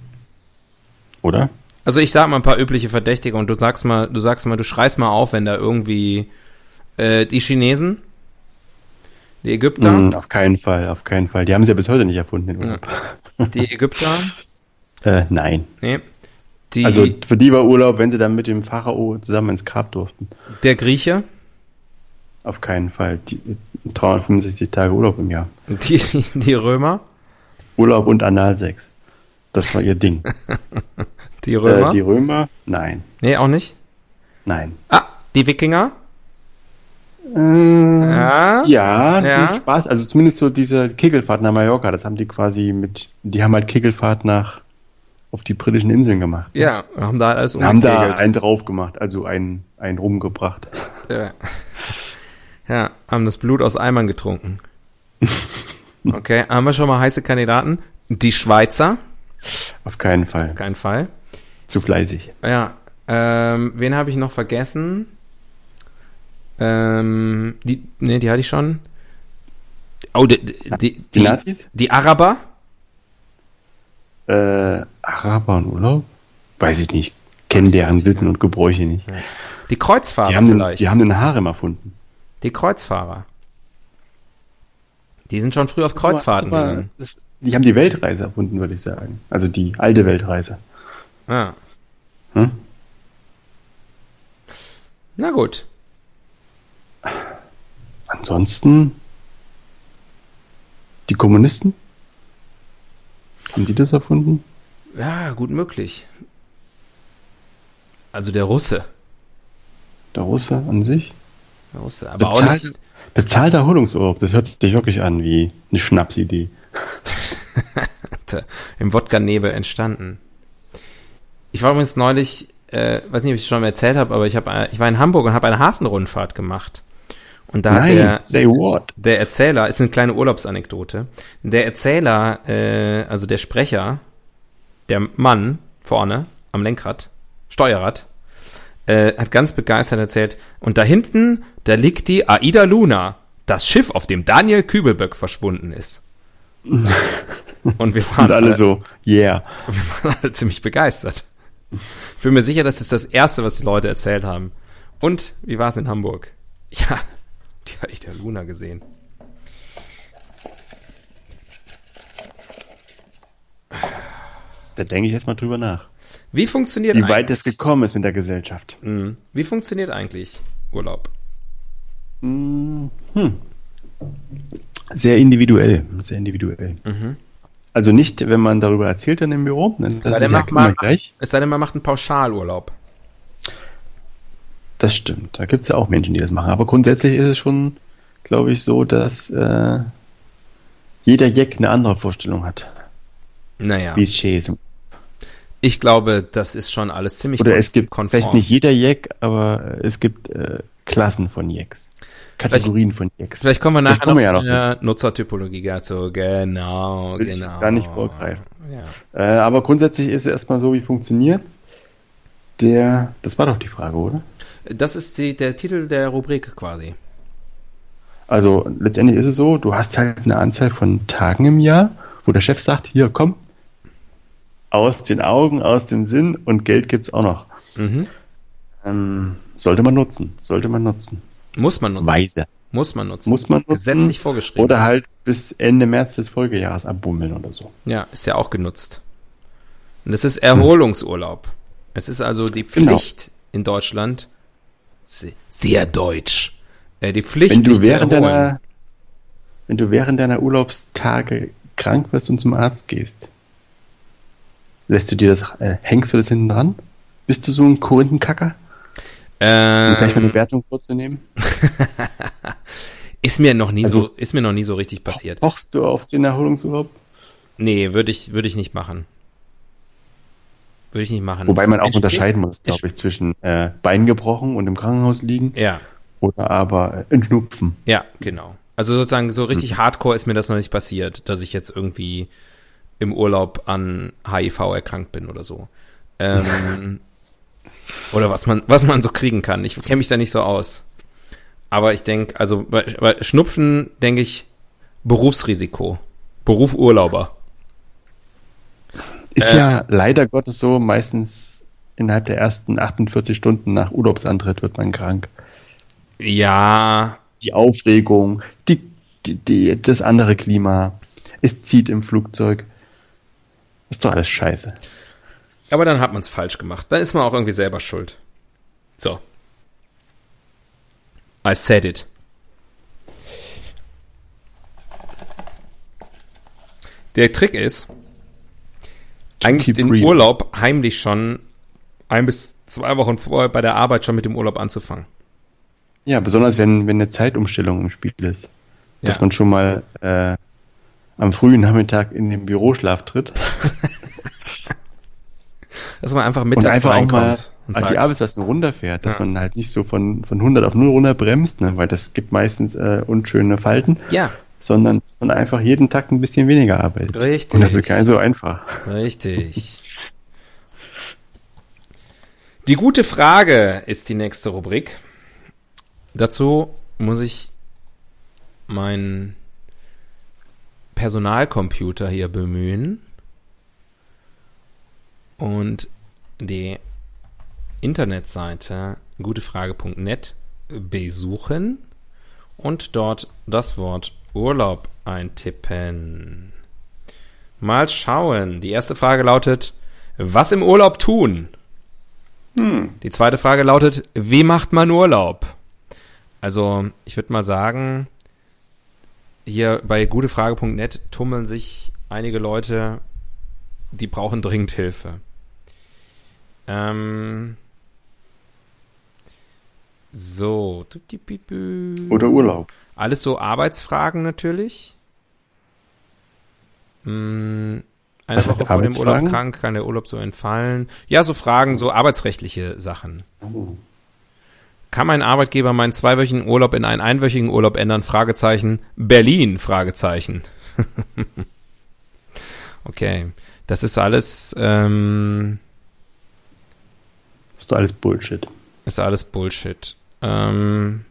oder? Also ich sag mal ein paar übliche Verdächtige und du sagst mal, du sagst mal, du schreist mal auf, wenn da irgendwie äh, die Chinesen, die Ägypter, Hm, auf keinen Fall, auf keinen Fall. Die haben sie ja bis heute nicht erfunden, den Urlaub. die Ägypter, Äh, nein. nee, die, Also für die war Urlaub, wenn sie dann mit dem Pharao zusammen ins Grab durften. der Grieche, Auf keinen Fall. Die, 365 Tage Urlaub im Jahr. die, die Römer, Urlaub und Analsex. Das war ihr Ding. die Römer, Äh, die Römer? Nein. nee, auch nicht. Nein. Ah, die Wikinger, Äh, ja, ja, Ja. Spaß. Also zumindest so diese Kegelfahrt nach Mallorca, das haben die quasi mit, die haben halt Kegelfahrt nach auf die britischen Inseln gemacht. ja, haben da alles haben da einen drauf gemacht, also einen, einen rumgebracht. Ja. ja, haben das Blut aus Eimern getrunken. Okay, haben wir schon mal heiße Kandidaten? Die Schweizer, Auf keinen Fall. kein Fall. Zu fleißig. Ja, ähm, wen habe ich noch vergessen? Ähm, die, ne, die hatte ich schon. Oh, die, die, die, Nazis? die Araber? Äh, Araber und Urlaub? Weiß ich nicht. Kennen deren Sitten und Gebräuche nicht. Die Kreuzfahrer Die haben, den, vielleicht. die haben den Harem erfunden. die Kreuzfahrer. Die sind schon früh auf Kreuzfahrten gegangen. Die haben die Weltreise erfunden, würde ich sagen. Also die alte Weltreise. Ja. Hm? Na gut. Ansonsten die Kommunisten? Haben die das erfunden? Ja, gut möglich. Also der Russe. Der Russe an sich? Der Russe. Aber auch Bezahlt, nicht. bezahlter Erholungsurlaub, das hört sich wirklich an wie eine Schnapsidee. im Wodka-Nebel entstanden. Ich war übrigens neulich, äh, weiß nicht, ob ich es schon mal erzählt habe, aber ich, hab, äh, ich war in Hamburg und habe eine Hafenrundfahrt gemacht. Und da hat Nein, der, say what? der Erzähler, ist eine kleine Urlaubsanekdote, der Erzähler, äh, also der Sprecher, der Mann vorne am Lenkrad, Steuerrad, äh, hat ganz begeistert erzählt, und da hinten, da liegt die Aida Luna, das Schiff, auf dem Daniel Kübelböck verschwunden ist. Und wir waren Und alle so, yeah. wir waren alle ziemlich begeistert. Ich bin mir sicher, das ist das Erste, was die Leute erzählt haben. Und, wie war es in Hamburg? Ja, die hatte ich der Luna gesehen. Da denke ich jetzt mal drüber nach. Wie funktioniert Wie weit es gekommen ist mit der Gesellschaft. Mhm. Wie funktioniert eigentlich Urlaub? Hm. Sehr individuell. Sehr individuell. Mhm. Also nicht, wenn man darüber erzählt dann im Büro. ne, Das Sei ist ja immer gleich. Es sei denn, man macht einen Pauschalurlaub. Das stimmt. Da gibt es ja auch Menschen, die das machen. Aber grundsätzlich ist es schon, glaube ich, so, dass äh, jeder Jack eine andere Vorstellung hat, Naja, wie es schön ist. ich glaube, das ist schon alles ziemlich Oder es gibt konform. vielleicht nicht jeder Jack, aber es gibt äh, Klassen von Jacks. Kategorien von Jacks. Vielleicht kommen wir Vielleicht nachher kommen wir ja in noch der Nutzertypologie dazu. Genau, Will ich genau. jetzt gar nicht vorgreifen. Ja. Äh, aber grundsätzlich ist es erstmal so, wie funktioniert der. Das war doch die Frage, oder? Das ist die, der Titel der Rubrik quasi. Also letztendlich ist es so, du hast halt eine Anzahl von Tagen im Jahr, wo der Chef sagt, hier komm, aus den Augen, aus dem Sinn und Geld gibt's auch noch. Mhm. Ähm, sollte man nutzen, sollte man nutzen. Muss man nutzen. Weise. Muss man nutzen. Muss man nutzen. Gesetzlich vorgeschrieben. Oder halt bis Ende März des Folgejahres abbummeln oder so. Ja, ist ja auch genutzt. Und das ist Erholungsurlaub. Es ist also die Genau. Pflicht in Deutschland, se- sehr deutsch, äh, die Pflicht, Wenn du während erholen. deiner, wenn du während deiner Urlaubstage krank wirst und zum Arzt gehst, lässt du dir das, äh, hängst du das hinten dran? Bist du so ein Korinthenkacker? Um gleich mal ähm, eine Wertung vorzunehmen? ist mir noch nie Also- so, ist mir noch nie so richtig passiert. Pochst du auf den Erholungsurlaub? Nee, würde ich, würde ich nicht machen. Würde ich nicht machen. Wobei man auch Entspricht- unterscheiden muss, glaube ich, zwischen äh, Bein gebrochen und im Krankenhaus liegen Ja, oder aber äh, Entschnupfen. ja, genau. Also sozusagen so Hm. richtig hardcore ist mir das noch nicht passiert, dass ich jetzt irgendwie im Urlaub an HIV erkrankt bin oder so. Ähm, oder was man, was man so kriegen kann. Ich kenne mich da nicht so aus. Aber ich denke, also bei, bei Schnupfen denke ich Berufsrisiko. Beruf Urlauber. Ist Äh. ja leider Gottes so, meistens innerhalb der ersten 48 Stunden nach Urlaubsantritt wird man krank. Ja, Die Aufregung, die, die, die, das andere Klima, es zieht im Flugzeug. Ist doch alles scheiße. Aber dann hat man es falsch gemacht. Dann ist man auch irgendwie selber schuld. So. I said it. Der Trick ist, eigentlich den real. Urlaub heimlich schon ein bis zwei Wochen vorher bei der Arbeit schon mit dem Urlaub anzufangen. Ja, besonders wenn, wenn eine Zeitumstellung im Spiel ist. Dass Ja. man schon mal äh, am frühen Nachmittag in den Büroschlaf tritt Dass man einfach und mittags einfach auch mal reinkommt und an die Arbeitsplätze runterfährt, dass Ja. man halt nicht so von, von 100 auf 0 runter bremst, ne, weil das gibt meistens äh, unschöne Falten, ja, sondern dass man einfach jeden Tag ein bisschen weniger arbeitet. Richtig. Und das ist gar nicht so einfach. Richtig. Die gute Frage ist die nächste Rubrik. Dazu muss ich meinen Personalcomputer hier bemühen und die Internetseite gutefrage.net besuchen und dort das Wort Urlaub eintippen. Mal schauen. Die erste Frage lautet, was im Urlaub tun? Die zweite Frage lautet, wie macht man Urlaub? Also, ich würde mal sagen, hier bei gutefrage.net tummeln sich einige Leute, die brauchen dringend Hilfe. Ähm, so. Oder Urlaub. Alles so Arbeitsfragen natürlich. Hm, eine Was Woche vor dem Urlaub krank, kann der Urlaub so entfallen. Ja, so Fragen, so arbeitsrechtliche Sachen. Kann mein Arbeitgeber meinen zweiwöchigen Urlaub in einen einwöchigen Urlaub ändern? Fragezeichen. Berlin? Fragezeichen. okay. Das ist alles, ähm, ist alles Bullshit. ist alles Bullshit. Ähm,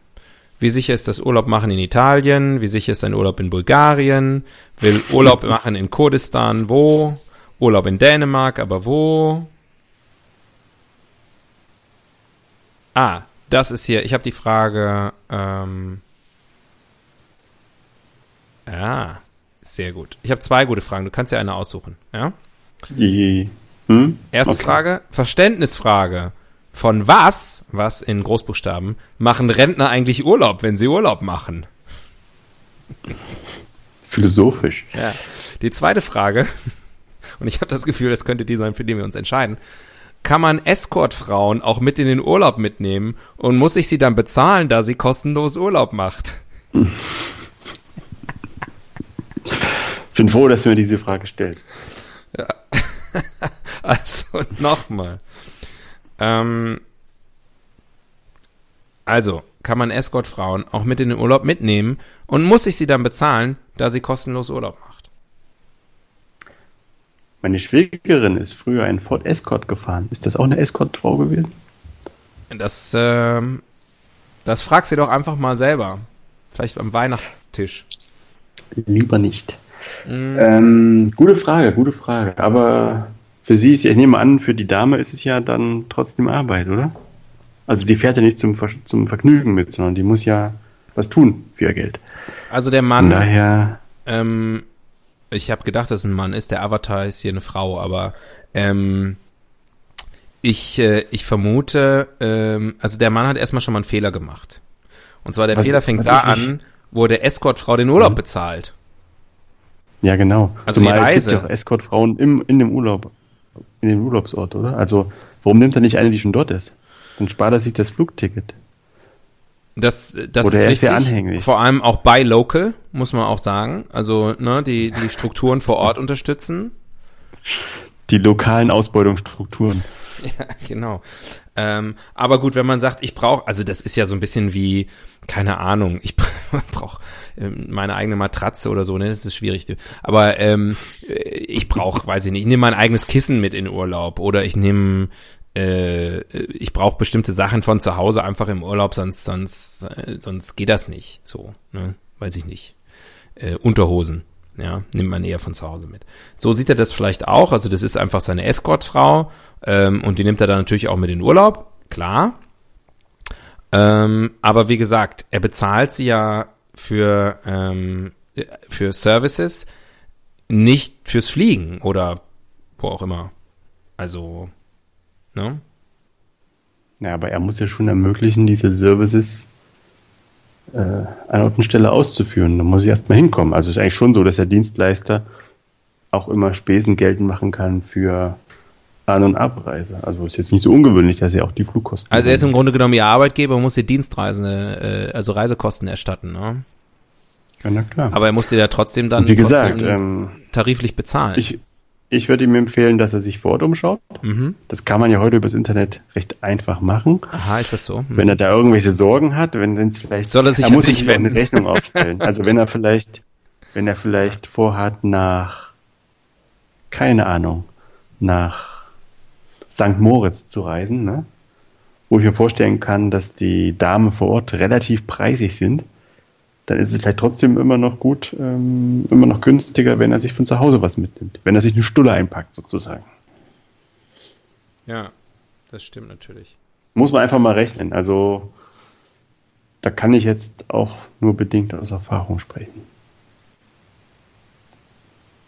wie sicher ist das Urlaub machen in Italien? Wie sicher ist ein Urlaub in Bulgarien? Will Urlaub machen in Kurdistan? Wo? Urlaub in Dänemark, aber wo? Ah, das ist hier. Ich habe die Frage. Ähm, ja, sehr gut. Ich habe zwei gute Fragen. Du kannst ja eine aussuchen. Ja. Die hm? Erste Okay. Frage, Verständnisfrage. Von was, was in Großbuchstaben, machen Rentner eigentlich Urlaub, wenn sie Urlaub machen? Philosophisch. Ja. Die zweite Frage, und ich habe das Gefühl, das könnte die sein, für die wir uns entscheiden. Kann man Escortfrauen auch mit in den Urlaub mitnehmen und muss ich sie dann bezahlen, da sie kostenlos Urlaub macht? Ich bin froh, dass du mir diese Frage stellst. Also nochmal. Ähm, also, kann man Escortfrauen auch mit in den Urlaub mitnehmen und muss ich sie dann bezahlen, da sie kostenlos Urlaub macht? Meine Schwägerin ist früher einen Ford Escort gefahren. Ist das auch eine Escortfrau gewesen? Das, ähm, das fragst du doch einfach mal selber. Vielleicht am Weihnachtstisch. Lieber nicht. Ähm, gute Frage, gute Frage. Aber für sie ist ja, ich nehme an, für die Dame ist es ja dann trotzdem Arbeit, oder? Also die fährt ja nicht zum, Ver zum Vergnügen mit, sondern die muss ja was tun für ihr Geld. Also der Mann, daher, ähm, ich habe gedacht, dass es ein Mann ist. Der Avatar ist hier eine Frau, aber ähm, ich, äh, ich vermute, ähm, also der Mann hat erstmal schon mal einen Fehler gemacht. Und zwar der Was- Fehler fängt da an, wo der Escortfrau den Urlaub Mhm. bezahlt. ja genau. Also die es Reise. gibt ja auch Escortfrauen im, in dem Urlaub, in dem Urlaubsort, oder? Also warum nimmt er nicht eine, die schon dort ist? Dann spart er sich das Flugticket. Das, das Oder ist er sehr anhänglich. Vor allem auch bei Local, muss man auch sagen. Also, ne, die, die Strukturen vor Ort unterstützen. Die lokalen Ausbeutungsstrukturen. Ja, genau. Ähm, aber gut, wenn man sagt, ich brauche, also das ist ja so ein bisschen wie, keine Ahnung, ich brauche meine eigene Matratze oder so, ne, das ist schwierig. Aber ähm, äh, ich brauche, weiß ich nicht, ich nehme mein eigenes Kissen mit in Urlaub oder ich nehme, äh, ich brauche bestimmte Sachen von zu Hause einfach im Urlaub, sonst, sonst, äh, sonst geht das nicht. So, ne, weiß ich nicht. Äh, Unterhosen. Ja, nimmt man eher von zu Hause mit. So sieht er das vielleicht auch. Also das ist einfach seine Escortfrau ähm, und die nimmt er dann natürlich auch mit in Urlaub, klar. Ähm, aber wie gesagt, er bezahlt sie ja für, ähm, für Services, nicht fürs Fliegen oder wo auch immer. Also, ne? Ja, aber er muss ja schon ermöglichen, diese Services äh, an Ort und Stelle auszuführen. Da muss ich erstmal hinkommen. Also ist eigentlich schon so, dass der Dienstleister auch immer Spesen geltend machen kann für An- und Abreise. Also ist jetzt nicht so ungewöhnlich, dass er auch die Flugkosten. Also er ist im Grunde genommen ihr Arbeitgeber und muss ihr Dienstreisen, äh, also Reisekosten erstatten, ne? ja, na klar. Aber er muss dir ja trotzdem dann Und wie gesagt, ähm, tariflich bezahlen. ich, ich würde ihm empfehlen, dass er sich vor Ort umschaut. mhm. Das kann man ja heute übers Internet recht einfach machen. Aha, ist das so? Hm. Wenn er da irgendwelche Sorgen hat, wenn es vielleicht Soll er sich er muss sich eine. Rechnung aufstellen. Also wenn er vielleicht, wenn er vielleicht vorhat nach, keine Ahnung, nach St. Moritz zu reisen, ne? wo ich mir vorstellen kann, dass die Damen vor Ort relativ preisig sind, dann ist es vielleicht trotzdem immer noch gut, ähm, immer noch günstiger, wenn er sich von zu Hause was mitnimmt, wenn er sich eine Stulle einpackt sozusagen. Ja, das stimmt natürlich. Muss man einfach mal rechnen. Also da kann ich jetzt auch nur bedingt aus Erfahrung sprechen.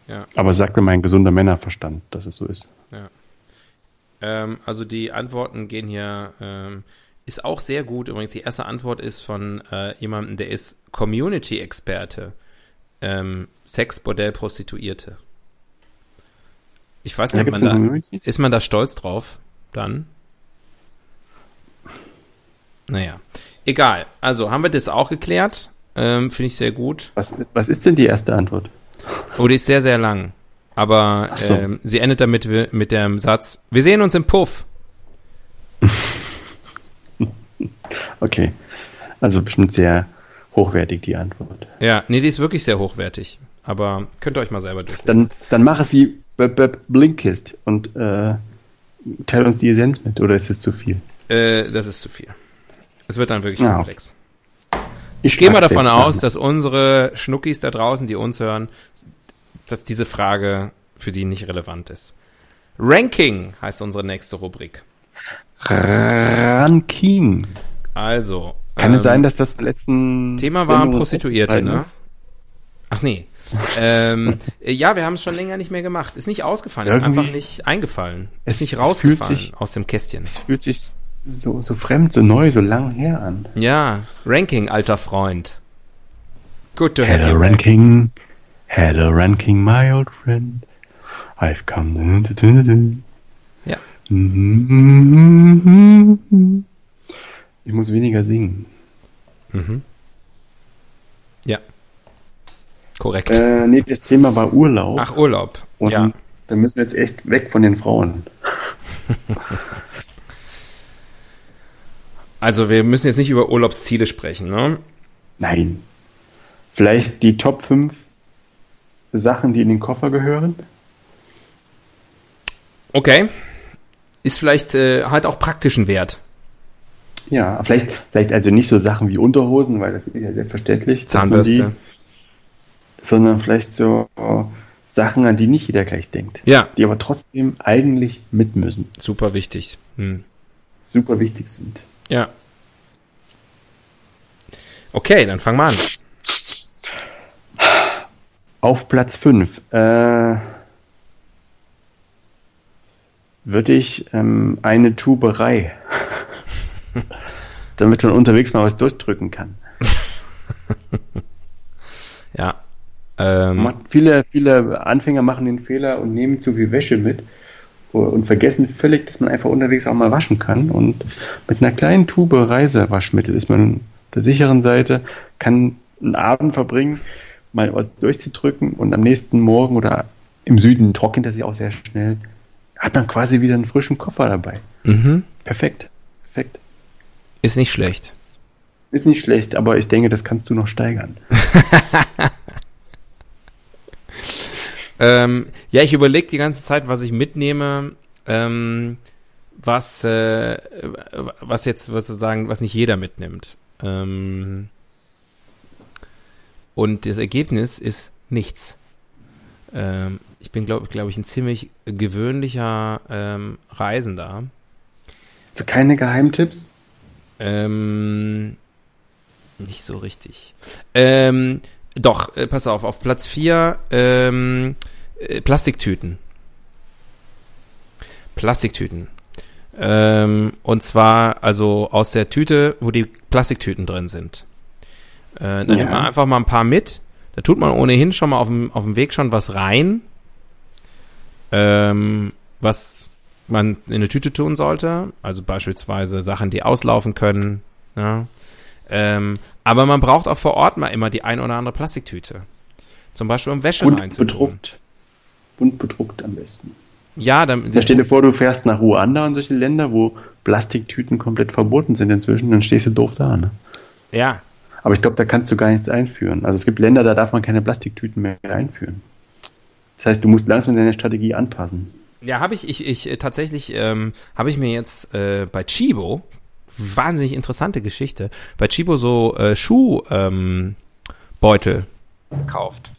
Ja. Aber sagt mir mein gesunder Männerverstand, dass es so ist. Ähm, also die Antworten gehen hier, ähm, ist auch sehr gut. Übrigens, die erste Antwort ist von äh, jemandem, der ist Community-Experte. Ähm, Sex, Bordell, Prostituierte. Ich weiß Da nicht, ob gibt's man da, ist man da stolz drauf dann? Naja, egal. Also haben wir das auch geklärt. Ähm, Finde ich sehr gut. Was, was ist denn die erste Antwort? Oh, die ist sehr, sehr lang. Aber so. ähm, sie endet damit mit dem Satz, wir sehen uns im Puff. Okay. Also bestimmt sehr hochwertig die Antwort. Ja, nee, die ist wirklich sehr hochwertig. Aber könnt ihr euch mal selber durch. Dann, dann mach es wie Blinkist und äh, teil uns die Essenz mit, oder ist es zu viel? Äh, das ist zu viel. Es wird dann wirklich Ja. komplex. Ich gehe mal davon aus, dass unsere Schnuckis da draußen, die uns hören, dass diese Frage für die nicht relevant ist. Ranking heißt unsere nächste Rubrik. Ranking. Also. Kann es sein, dass das im letzten Thema war Prostituierte, ne? ist? Ach nee. ähm, äh, ja, wir haben es schon länger nicht mehr gemacht. Ist nicht ausgefallen, ist Irgendwie- einfach nicht eingefallen. Es- ist nicht rausgefallen sich- aus dem Kästchen. Es fühlt sich so, so fremd, so neu, so lang her an. Ja, Ranking, alter Freund. Good to have Hello you. back. Hello Ranking, my old friend. I've come. Ja. Ich muss weniger singen. Mhm. Ja. Korrekt. Äh, nee, das Thema war Urlaub. Ach, Urlaub. und ja. da müssen wir jetzt echt weg von den Frauen. Also wir müssen jetzt nicht über Urlaubsziele sprechen, ne? Nein. Vielleicht die Top 5 Sachen, die in den Koffer gehören? Okay. Ist vielleicht äh, halt auch praktischen Wert. Ja, vielleicht, vielleicht also nicht so Sachen wie Unterhosen, weil das ist ja selbstverständlich. Zahnbürste. Die, sondern vielleicht so Sachen, an die nicht jeder gleich denkt. Ja, Die aber trotzdem eigentlich mit müssen. super wichtig. Hm. Super wichtig sind. Ja. Okay, dann fang mal an. Auf Platz 5 äh, würde ich ähm, eine Tuberei, damit man unterwegs mal was durchdrücken kann. Ja. Ähm, viele, viele Anfänger machen den Fehler und nehmen zu viel Wäsche mit und vergessen völlig, dass man einfach unterwegs auch mal waschen kann. Und mit einer kleinen Tube Reisewaschmittel ist man auf der sicheren Seite, kann einen Abend verbringen, mal was durchzudrücken und am nächsten Morgen oder im Süden trocknet er sich auch sehr schnell, hat man quasi wieder einen frischen Koffer dabei. mhm. Perfekt. Perfekt. Ist nicht schlecht. Ist nicht schlecht, aber ich denke, das kannst du noch steigern. Ähm, ja, ich überlege die ganze Zeit, was ich mitnehme, ähm, was, äh, was jetzt, was sozusagen, was nicht jeder mitnimmt. Ähm, und das Ergebnis ist nichts. Ähm, ich bin, glaube glaub ich, ein ziemlich gewöhnlicher ähm, Reisender. Hast du keine Geheimtipps? Ähm, nicht so richtig. Ähm, doch, äh, pass auf, auf Platz 4 ähm, äh, Plastiktüten. Plastiktüten. Ähm, und zwar also aus der Tüte, wo die Plastiktüten drin sind. Äh, dann Ja. nimmt man einfach mal ein paar mit. Da tut man ohnehin schon mal auf dem, auf dem Weg schon was rein, ähm, was man in eine Tüte tun sollte. Also beispielsweise Sachen, die auslaufen können. Ja. Ähm, aber man braucht auch vor Ort mal immer die ein oder andere Plastiktüte. Zum Beispiel um Wäsche Bunt bedruckt. Bunt bedruckt am besten. Ja, dann, Da stell dir vor, du fährst nach Ruanda und solche Länder, wo Plastiktüten komplett verboten sind inzwischen, dann stehst du doof da. Ne? ja, Aber ich glaube, da kannst du gar nichts einführen. Also es gibt Länder, da darf man keine Plastiktüten mehr einführen. Das heißt, du musst langsam deine Strategie anpassen. Ja, habe ich, ich, ich äh, tatsächlich ähm, habe ich mir jetzt äh, bei Chibo wahnsinnig interessante Geschichte bei Chibo so äh, Schuhbeutel ähm, gekauft.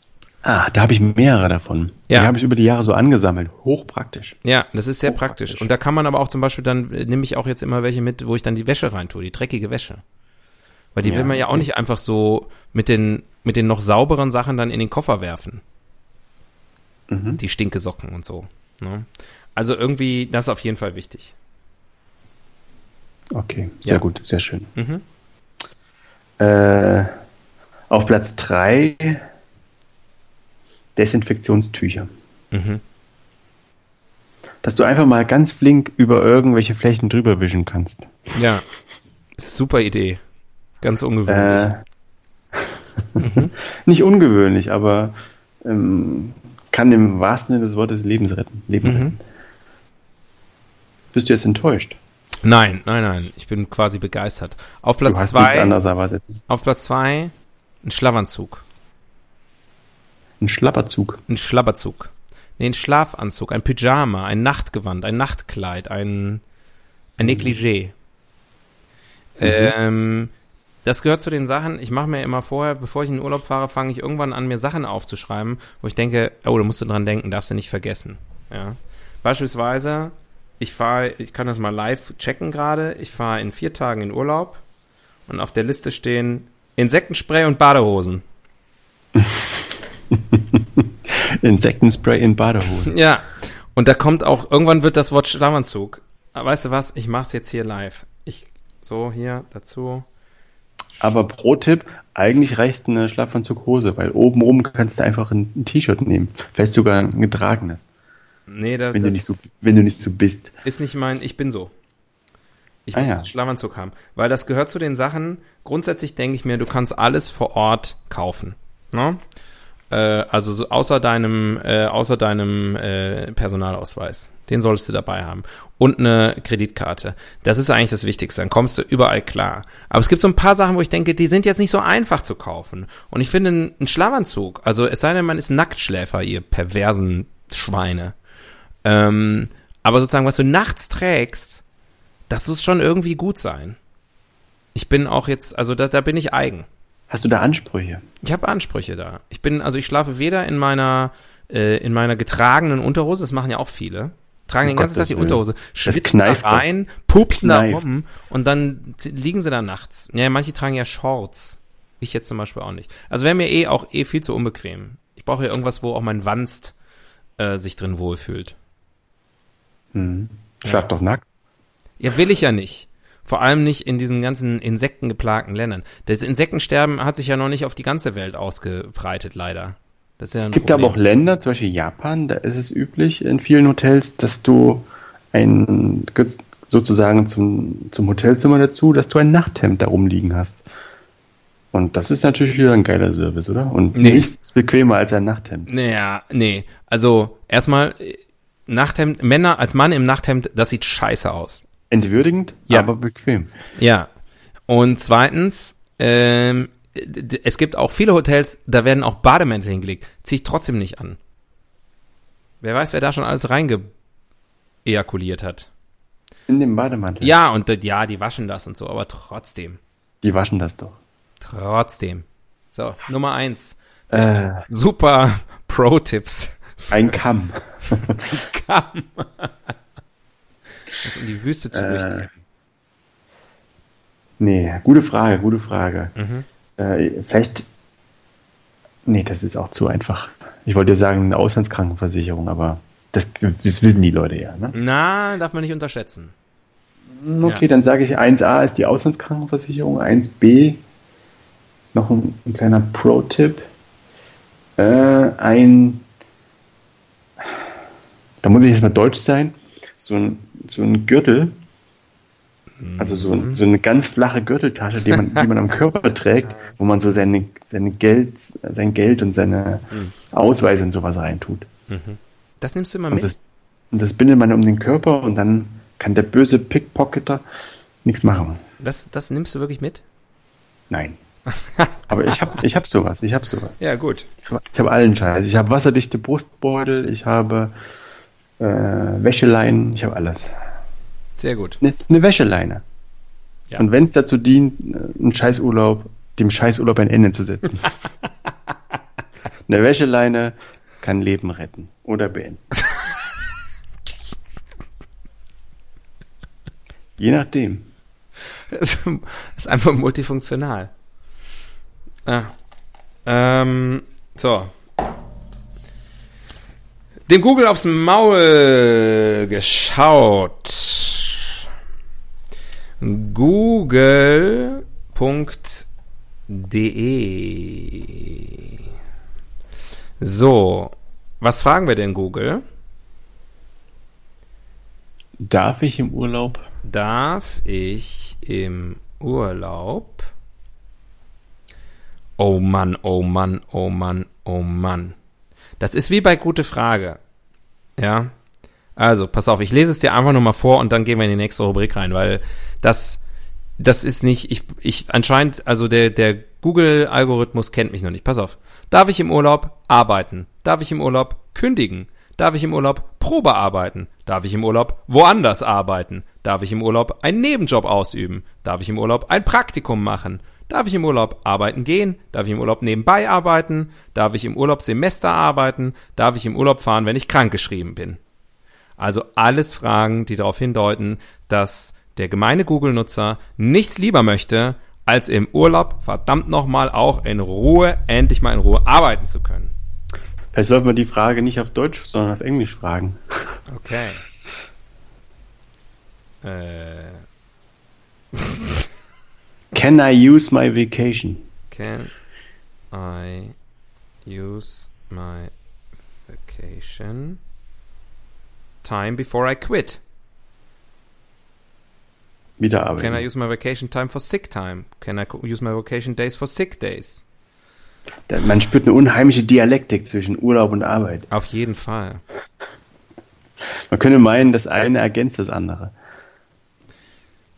Ah, da habe ich mehrere davon. Ja. Die habe ich über die Jahre so angesammelt. Hochpraktisch. Ja, das ist sehr praktisch. Und da kann man aber auch zum Beispiel dann äh, nehme ich auch jetzt immer welche mit, wo ich dann die Wäsche reintue, die dreckige Wäsche. Weil die Ja, will man ja auch nicht einfach so mit den mit den noch sauberen Sachen dann in den Koffer werfen. Mhm. Die stinke Socken und so. Ne? Also irgendwie, das ist auf jeden Fall wichtig. Okay, sehr Ja. gut, sehr schön. Mhm. Äh, auf Platz 3 Desinfektionstücher. Mhm. Dass du einfach mal ganz flink über irgendwelche Flächen drüber wischen kannst. Ja, super Idee. Ganz ungewöhnlich. Äh, nicht ungewöhnlich, aber ähm, kann im wahrsten Sinne des Wortes Lebens retten. Leben Mhm. retten. Bist du jetzt enttäuscht? Nein, nein, nein. Ich bin quasi begeistert. Auf du Platz hast nichts zwei, anderes erwartet. auf Platz zwei, ein Schlafanzug. Ein Schlapperzug. Ein Schlabberzug. Nee, ein Schlafanzug, ein Pyjama, ein Nachtgewand, ein Nachtkleid, ein, ein Negligé. Ähm, das gehört zu den Sachen, ich mache mir immer vorher, bevor ich in den Urlaub fahre, fange ich irgendwann an, mir Sachen aufzuschreiben, wo ich denke, oh, da musst du dran denken, darfst du nicht vergessen. Ja. Beispielsweise ich fahre, ich kann das mal live checken gerade. Ich fahre in vier Tagen in Urlaub und auf der Liste stehen Insektenspray und Badehosen. Insektenspray in Badehosen. Ja. Und da kommt auch, irgendwann wird das Wort Schlafanzug. Weißt du was? Ich mach's jetzt hier live. Ich, so, hier, dazu. Aber Pro-Tipp, eigentlich reicht eine Schlafanzughose, weil obenrum kannst du einfach ein, ein T-Shirt nehmen. Vielleicht sogar ein getragenes. Nee, da, Wenn, du nicht so, wenn du nicht so bist. ist nicht mein, ich bin so. Ich Ah, will ja. einen Schlafanzug haben. Weil das gehört zu den Sachen, grundsätzlich denke ich mir, du kannst alles vor Ort kaufen. Ne? Äh, also so außer deinem, äh, außer deinem äh, Personalausweis. Den solltest du dabei haben. Und eine Kreditkarte. Das ist eigentlich das Wichtigste. Dann kommst du überall klar. Aber es gibt so ein paar Sachen, wo ich denke, die sind jetzt nicht so einfach zu kaufen. Und ich finde, ein ein Schlafanzug, also es sei denn, man ist Nacktschläfer, ihr perversen Schweine. Ähm, aber sozusagen, was du nachts trägst, das muss schon irgendwie gut sein. Ich bin auch jetzt, also da, da bin ich eigen. Hast du da Ansprüche? Ich habe Ansprüche da. Ich bin, also ich schlafe weder in meiner, äh, in meiner getragenen Unterhose, das machen ja auch viele. Tragen Um den ganzen Tag die Willen. Unterhose, schwitzen da rein, pupsen da rum und dann liegen sie da nachts. Ja, manche tragen ja Shorts. Ich jetzt zum Beispiel auch nicht. Also wäre mir eh auch eh viel zu unbequem. Ich brauche ja irgendwas, wo auch mein Wanst äh, sich drin wohlfühlt. Schlaf doch nackt. Ja, will ich ja nicht. Vor allem nicht in diesen ganzen insektengeplagten Ländern. Das Insektensterben hat sich ja noch nicht auf die ganze Welt ausgebreitet, leider. Ja Es gibt aber auch Problem. Länder, zum Beispiel Japan, da ist es üblich in vielen Hotels, dass du ein sozusagen zum, zum Hotelzimmer dazu, dass du ein Nachthemd da rumliegen hast. Und das ist natürlich wieder ein geiler Service, oder? Und Nee. nichts ist bequemer als ein Nachthemd. Naja, nee. Also, erstmal, Nachthemd, Männer als Mann im Nachthemd, das sieht scheiße aus. Entwürdigend, Ja. aber bequem. Ja. Und zweitens, ähm, es gibt auch viele Hotels, da werden auch Bademäntel hingelegt. Zieh ich trotzdem nicht an. Wer weiß, wer da schon alles reinge ejakuliert hat. In dem Bademantel. Ja, und ja, die waschen das und so, aber trotzdem. Die waschen das doch. Trotzdem. So, Nummer eins. Äh, Super Pro-Tipps. ein Kamm. Kamm. Das um die Wüste zu Äh, durchgehen. Nee, gute Frage, gute Frage. Mhm. Äh, vielleicht. Nee, das ist auch zu einfach. Ich wollte ja sagen, eine Auslandskrankenversicherung, aber das, das wissen die Leute ja. Ne? Na, darf man nicht unterschätzen. Okay, Ja. dann sage ich 1a ist die Auslandskrankenversicherung, 1b noch ein, ein kleiner Pro-Tipp. Äh, ein, da muss ich jetzt mal deutsch sein, so ein, so ein Gürtel, also so, ein- so eine ganz flache Gürteltasche, die man, die man am Körper trägt, wo man so seine, seine Geld, sein Geld und seine Ausweise und sowas reintut. Das nimmst du immer Und mit? das, und das bindet man um den Körper und dann kann der böse Pickpocketer nichts machen. Das, das nimmst du wirklich mit? Nein. Aber ich habe ich hab sowas, ich habe sowas. Ja, gut. Ich habe allen Scheiß. Ich habe wasserdichte Brustbeutel, ich habe äh, Wäscheleinen, ich habe alles. Sehr gut. Eine ne Wäscheleine. Ja. Und wenn es dazu dient, äh, einen Scheißurlaub, dem Scheißurlaub ein Ende zu setzen. Eine Wäscheleine kann Leben retten oder beenden. Je nachdem. Das ist einfach multifunktional. Ah. Ähm, so. Dem Google aufs Maul geschaut. Google.de So, was fragen wir denn Google? Darf ich im Urlaub? Darf ich im Urlaub? Oh Mann, oh Mann, oh Mann, oh Mann. Das ist wie bei gute Frage. Ja. Also, pass auf, ich lese es dir einfach nur mal vor und dann gehen wir in die nächste Rubrik rein, weil das, das ist nicht, ich, ich, anscheinend, also der, der Google-Algorithmus kennt mich noch nicht. Pass auf. Darf ich im Urlaub arbeiten? Darf ich im Urlaub kündigen? Darf ich im Urlaub Probe arbeiten? Darf ich im Urlaub woanders arbeiten? Darf ich im Urlaub einen Nebenjob ausüben? Darf ich im Urlaub ein Praktikum machen? Darf ich im Urlaub arbeiten gehen? Darf ich im Urlaub nebenbei arbeiten? Darf ich im Urlaub Semester arbeiten? Darf ich im Urlaub fahren, wenn ich krankgeschrieben bin? Also alles Fragen, die darauf hindeuten, dass der gemeine Google-Nutzer nichts lieber möchte, als im Urlaub verdammt nochmal auch in Ruhe, endlich mal in Ruhe arbeiten zu können. Vielleicht sollte man die Frage nicht auf Deutsch, sondern auf Englisch fragen. Okay. Äh, Can I use my vacation? can I use my vacation time before I quit? Wieder arbeiten. Can I use my vacation time for sick time? Can I use my vacation days for sick days? Da- Man spürt eine unheimliche Dialektik zwischen Urlaub und Arbeit. Auf jeden Fall. Man könnte meinen, das eine ergänzt das andere.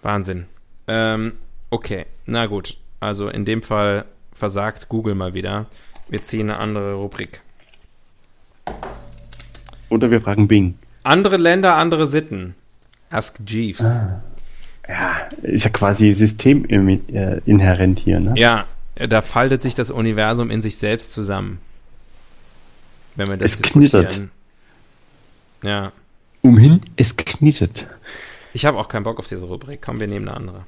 Wahnsinn. Ähm, okay, na gut. Also in dem Fall versagt Google mal wieder. Wir ziehen eine andere Rubrik. Oder wir fragen Bing. Andere Länder, andere Sitten. Ask Jeeves. Ja, ist ja quasi systeminhärent hier, ne? Ja, da faltet sich das Universum in sich selbst zusammen. Wenn wir das Es knittert. Ja. Umhin, es knittet. Ich habe auch keinen Bock auf diese Rubrik. Komm, wir nehmen eine andere.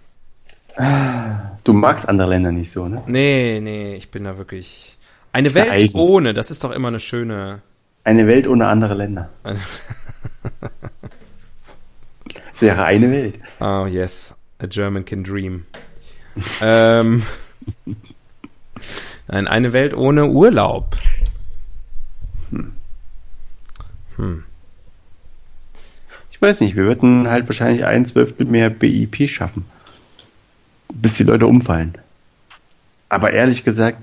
Du magst andere Länder nicht so, ne? Nee, nee, ich bin da wirklich. Eine Welt eigen. ohne, das ist doch immer eine schöne. Eine Welt ohne andere Länder. Es wäre eine Welt. Oh, yes. A German can dream. ähm, nein, eine Welt ohne Urlaub. Ich weiß nicht, wir würden halt wahrscheinlich ein Zwölftel mehr BIP schaffen. Bis die Leute umfallen. Aber ehrlich gesagt,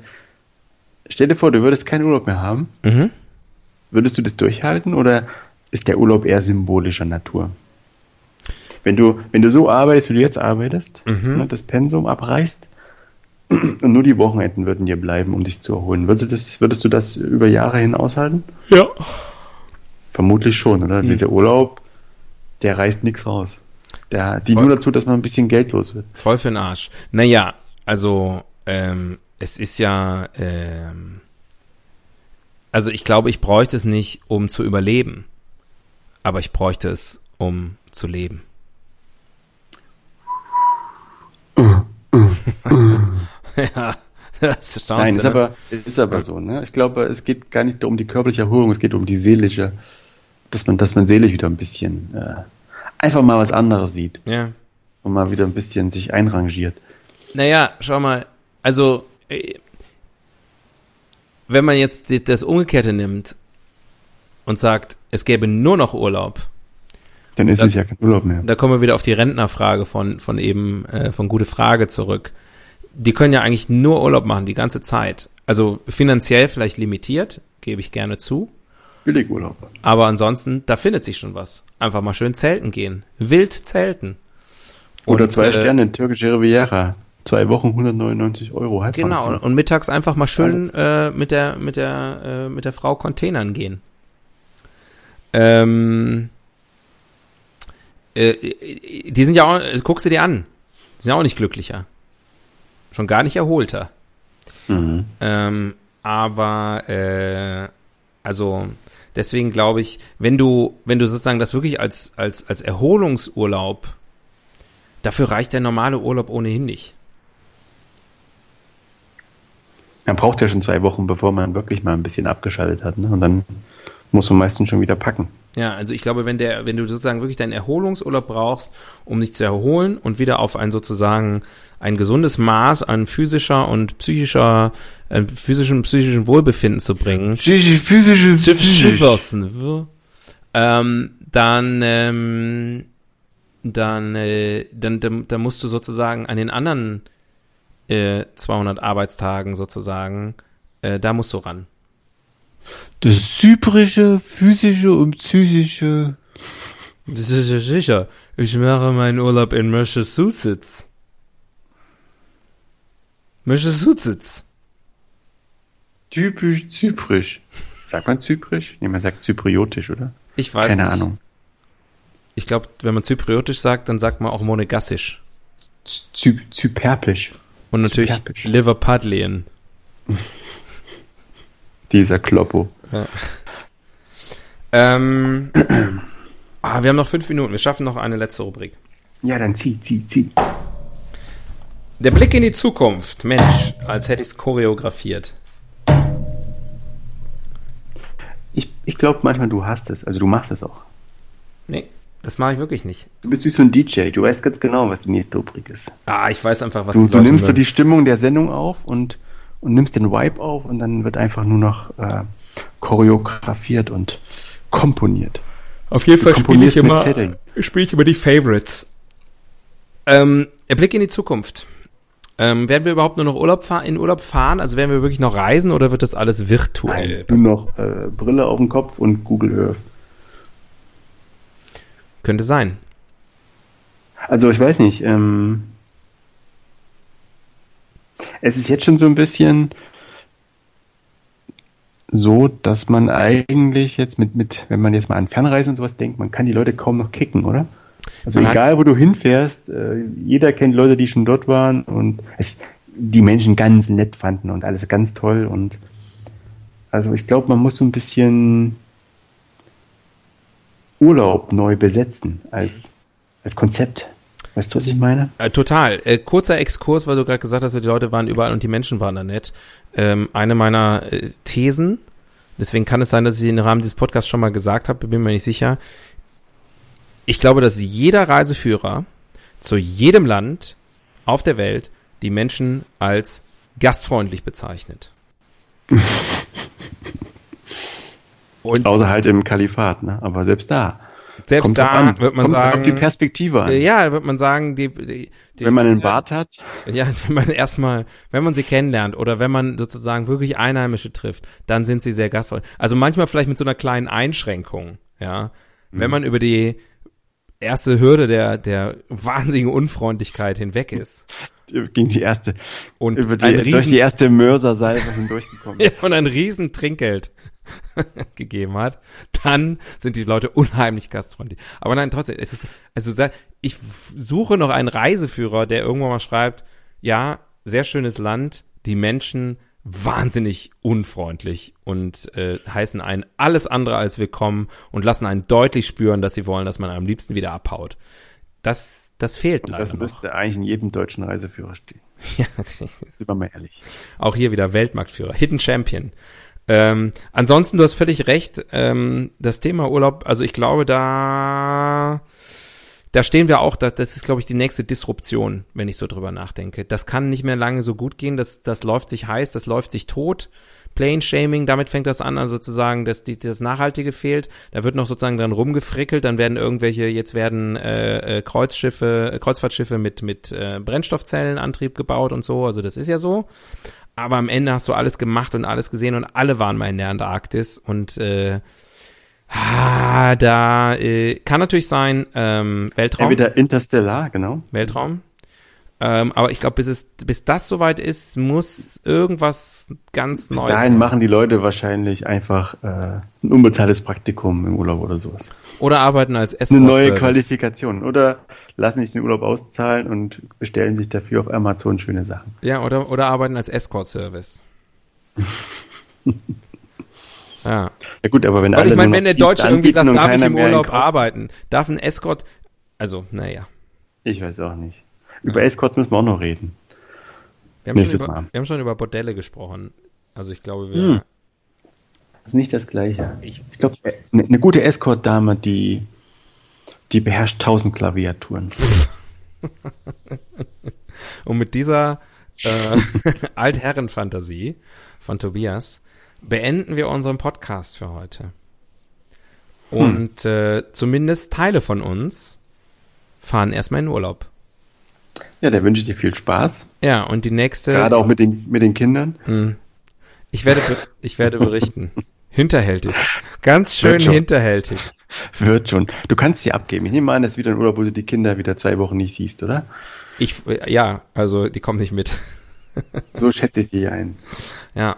stell dir vor, du würdest keinen Urlaub mehr haben. Mhm. Würdest du das durchhalten oder ist der Urlaub eher symbolischer Natur? Wenn du, wenn du so arbeitest, wie du jetzt arbeitest, Mhm. ne, das Pensum abreißt und nur die Wochenenden würden dir bleiben, um dich zu erholen, würdest du das, würdest du das über Jahre hin aushalten? Ja. Vermutlich schon, oder? Mhm. Dieser Urlaub, der reißt nichts raus. Der dient Voll- nur dazu, dass man ein bisschen Geld los wird. Voll für den Arsch. Naja, also, ähm, es ist ja, ähm, also ich glaube, ich bräuchte es nicht, um zu überleben. Aber ich bräuchte es, um zu leben. ja, das ist Nein, ist ne? aber, es ist aber so, ne? Ich glaube, es geht gar nicht um die körperliche Erholung, es geht um die seelische, dass man, dass man seelisch wieder ein bisschen, äh, einfach mal was anderes sieht Ja. und mal wieder ein bisschen sich einrangiert. Naja, schau mal, also äh, wenn man jetzt das Umgekehrte nimmt und sagt, es gäbe nur noch Urlaub, Dann ist Das- es ja kein Urlaub mehr. da kommen wir wieder auf die Rentnerfrage von, von eben, äh, von Gute Frage zurück. Die können ja eigentlich nur Urlaub machen, die ganze Zeit. Also finanziell vielleicht limitiert, gebe ich gerne zu. Billigurlaub. Aber ansonsten, da findet sich schon was. Einfach mal schön zelten gehen. Wild zelten. Oder Und, zwei äh, Sterne, türkische Riviera. Zwei Wochen 199 Euro. Genau, Halbpension. und mittags einfach mal schön äh, mit der mit der äh, mit der Frau Containern gehen. Ähm, äh, die sind ja auch, äh, guckst du dir an, die sind ja auch nicht glücklicher, schon gar nicht erholter. Mhm. Ähm, aber äh, also deswegen glaube ich, wenn du wenn du sozusagen das wirklich als als als Erholungsurlaub, dafür reicht der normale Urlaub ohnehin nicht. Man braucht ja schon zwei Wochen, bevor man wirklich mal ein bisschen abgeschaltet hat. Ne? Und dann muss man meistens schon wieder packen. Ja, also ich glaube, wenn der, wenn du sozusagen wirklich deinen Erholungsurlaub brauchst, um dich zu erholen und wieder auf ein sozusagen ein gesundes Maß an physischer und psychischer, äh, physischen und psychischen Wohlbefinden zu bringen, ähm, dann, ähm, dann, äh, dann, dann, dann musst du sozusagen an den anderen äh, 200 Arbeitstagen sozusagen, äh, da musst du ran. Das psychische, physische und psychische. Das ist ja sicher. Ich mache meinen Urlaub in Massachusetts. Massachusetts. Typisch zyprisch. Sagt man zyprisch? Nee, man sagt zypriotisch, oder? Ich weiß Keine nicht. Ahnung. Ich glaube, wenn man zypriotisch sagt, dann sagt man auch monegassisch. Zy zyperpisch. Und natürlich Zyperpisch. Liverpudlian. Dieser Kloppo. Ähm, Ah, wir haben noch fünf Minuten. Wir schaffen noch eine letzte Rubrik. Ja, dann zieh, zieh, zieh. Der Blick in die Zukunft. Mensch, als hätte ich es choreografiert. Ich, ich glaube manchmal, du hast es. Also du machst es auch. Nee, das mache ich wirklich nicht. Du bist wie so ein DJ. Du weißt ganz genau, was die nächste Rubrik ist. Ah, ich weiß einfach, was Du, die du Leute nimmst so die Stimmung der Sendung auf und, und nimmst den Vibe auf und dann wird einfach nur noch äh, choreografiert und komponiert. Auf jeden Fall spiele ich immer, spiele ich immer die Favorites. Ähm, der Blick in die Zukunft. Ähm, werden wir überhaupt nur noch Urlaub fahren, in Urlaub fahren? Also werden wir wirklich noch reisen oder wird das alles virtuell? Nur noch äh, Brille auf dem Kopf und Google Earth. Könnte sein. Also ich weiß nicht. Ähm, es ist jetzt schon so ein bisschen so, dass man eigentlich jetzt mit, mit, wenn man jetzt mal an Fernreisen und sowas denkt, man kann die Leute kaum noch kicken, oder? Also Man egal, wo du hinfährst, äh, jeder kennt Leute, die schon dort waren und es die Menschen ganz nett fanden und alles ganz toll und also ich glaube, man muss so ein bisschen Urlaub neu besetzen als, als Konzept. Weißt du, was ich meine? Äh, total. Äh, kurzer Exkurs, weil du gerade gesagt hast, die Leute waren überall und die Menschen waren da nett. Ähm, eine meiner äh, Thesen, deswegen kann es sein, dass ich sie im Rahmen dieses Podcasts schon mal gesagt habe, bin mir nicht sicher. Ich glaube, dass jeder Reiseführer zu jedem Land auf der Welt die Menschen als gastfreundlich bezeichnet. Und Außer halt im Kalifat, ne? Aber selbst da. Selbst Kommt da an. wird man Kommt sagen, auf die Perspektive an. ja, wird man sagen, die, die, die Wenn man einen Bart hat, Ja, wenn man erstmal, wenn man sie kennenlernt oder wenn man sozusagen wirklich Einheimische trifft, dann sind sie sehr gastvoll. Also manchmal vielleicht mit so einer kleinen Einschränkung, ja. Wenn man über die erste Hürde der, der wahnsinnigen Unfreundlichkeit hinweg ist gegen die erste, und über die, ein durch riesen, die erste Mörsersalve hindurchgekommen ja, ist. und ein riesen Trinkgeld gegeben hat, dann sind die Leute unheimlich gastfreundlich. Aber nein, trotzdem, es ist, also ich suche noch einen Reiseführer, der irgendwann mal schreibt, ja, sehr schönes Land, die Menschen wahnsinnig unfreundlich und äh, heißen einen alles andere als willkommen und lassen einen deutlich spüren, dass sie wollen, dass man am liebsten wieder abhaut. Das, das fehlt Und leider das noch. müsste eigentlich in jedem deutschen Reiseführer stehen. Ja, Sind wir mal ehrlich. Auch hier wieder Weltmarktführer, Hidden Champion. Ähm, ansonsten, du hast völlig recht, ähm, das Thema Urlaub, also ich glaube, da, da stehen wir auch, da, das ist, glaube ich, die nächste Disruption, wenn ich so drüber nachdenke. Das kann nicht mehr lange so gut gehen, das, das läuft sich heiß, das läuft sich tot. Plane Shaming, damit fängt das an, also sozusagen, dass die, das Nachhaltige fehlt. Da wird noch sozusagen dran rumgefrickelt, dann werden irgendwelche, jetzt werden äh, äh, Kreuzschiffe, Kreuzfahrtschiffe mit, mit äh, Brennstoffzellenantrieb gebaut und so, also das ist ja so. Aber am Ende hast du alles gemacht und alles gesehen und alle waren mal in der Antarktis und äh, ah, da äh, kann natürlich sein ähm, Weltraum, Entweder Interstellar, genau. Weltraum. Ähm, aber ich glaube, bis es bis das soweit ist, muss irgendwas ganz Bis Neues. dahin sein. machen die Leute wahrscheinlich einfach äh, ein unbezahltes Praktikum im Urlaub oder sowas. Oder arbeiten als Eine neue. Qualifikation. Oder lassen sich den Urlaub auszahlen und bestellen sich dafür auf Amazon schöne Sachen. Ja, oder oder arbeiten als Escort-Service. ja. Ja gut, aber wenn Weil alle ich meine, wenn der Deutsche irgendwie sagt, darf ich im Urlaub arbeiten, darf ein Escort, also, naja. Ich weiß auch nicht. Über Escorts müssen wir auch noch reden. Wir haben, schon Nächstes über, Mal. wir haben schon über Bordelle gesprochen. Also ich glaube, wir, Hm. Das ist nicht das Gleiche. Ich- Ich glaube, eine eine gute Escort-Dame, die, die beherrscht tausend Klaviaturen. Und mit dieser äh, Altherrenfantasie von Tobias beenden wir unseren Podcast für heute. Und äh, zumindest Teile von uns fahren erstmal in Urlaub. Ja, da wünsche dir viel Spaß. Ja, und die nächste. Gerade auch mit den, mit den Kindern. Hm. Ich werde, ich werde berichten. Hinterhältig. Ganz schön Wird hinterhältig. Wird schon. Du kannst sie abgeben. Ich nehme an, das ist wieder ein Urlaub, wo du die Kinder wieder zwei Wochen nicht siehst, oder? Ich, ja, also die kommen nicht mit. So schätze ich die ein. Ja.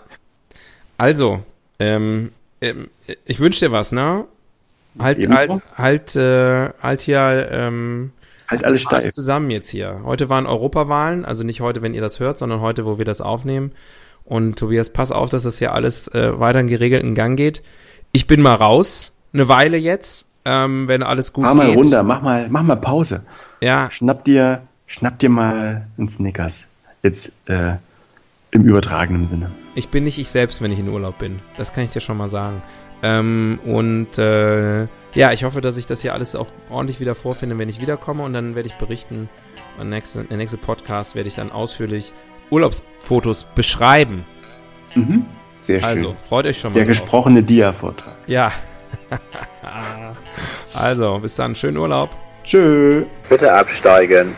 Also, ähm, ähm, ich wünsche dir was, ne? Halt, Ebenso. halt, halt, äh, halt hier, ähm, Halt alles steif. zusammen jetzt hier. Heute waren Europawahlen, also nicht heute, wenn ihr das hört, sondern heute, wo wir das aufnehmen. Und Tobias, pass auf, dass das hier alles äh, weiter in geregelten Gang geht. Ich bin mal raus, eine Weile jetzt. ähm, wenn alles gut Fahr mal geht. runter, mach mal, mach mal Pause. Ja, Schnapp dir, schnapp dir mal einen Snickers. Jetzt äh, im übertragenen Sinne. ich bin nicht ich selbst, wenn ich in Urlaub bin. Das kann ich dir schon mal sagen. Ähm, und äh, ja, ich hoffe, dass ich das hier alles auch ordentlich wieder vorfinde, wenn ich wiederkomme. Und dann werde ich berichten. Im nächsten, der nächste Podcast werde ich dann ausführlich Urlaubsfotos beschreiben. Mhm. Sehr schön. Also, freut euch schon mal. Der drauf. gesprochene Dia-Vortrag. Ja. also, bis dann. Schönen Urlaub. Tschö. Bitte absteigen.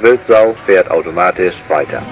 Wildsau fährt automatisch weiter.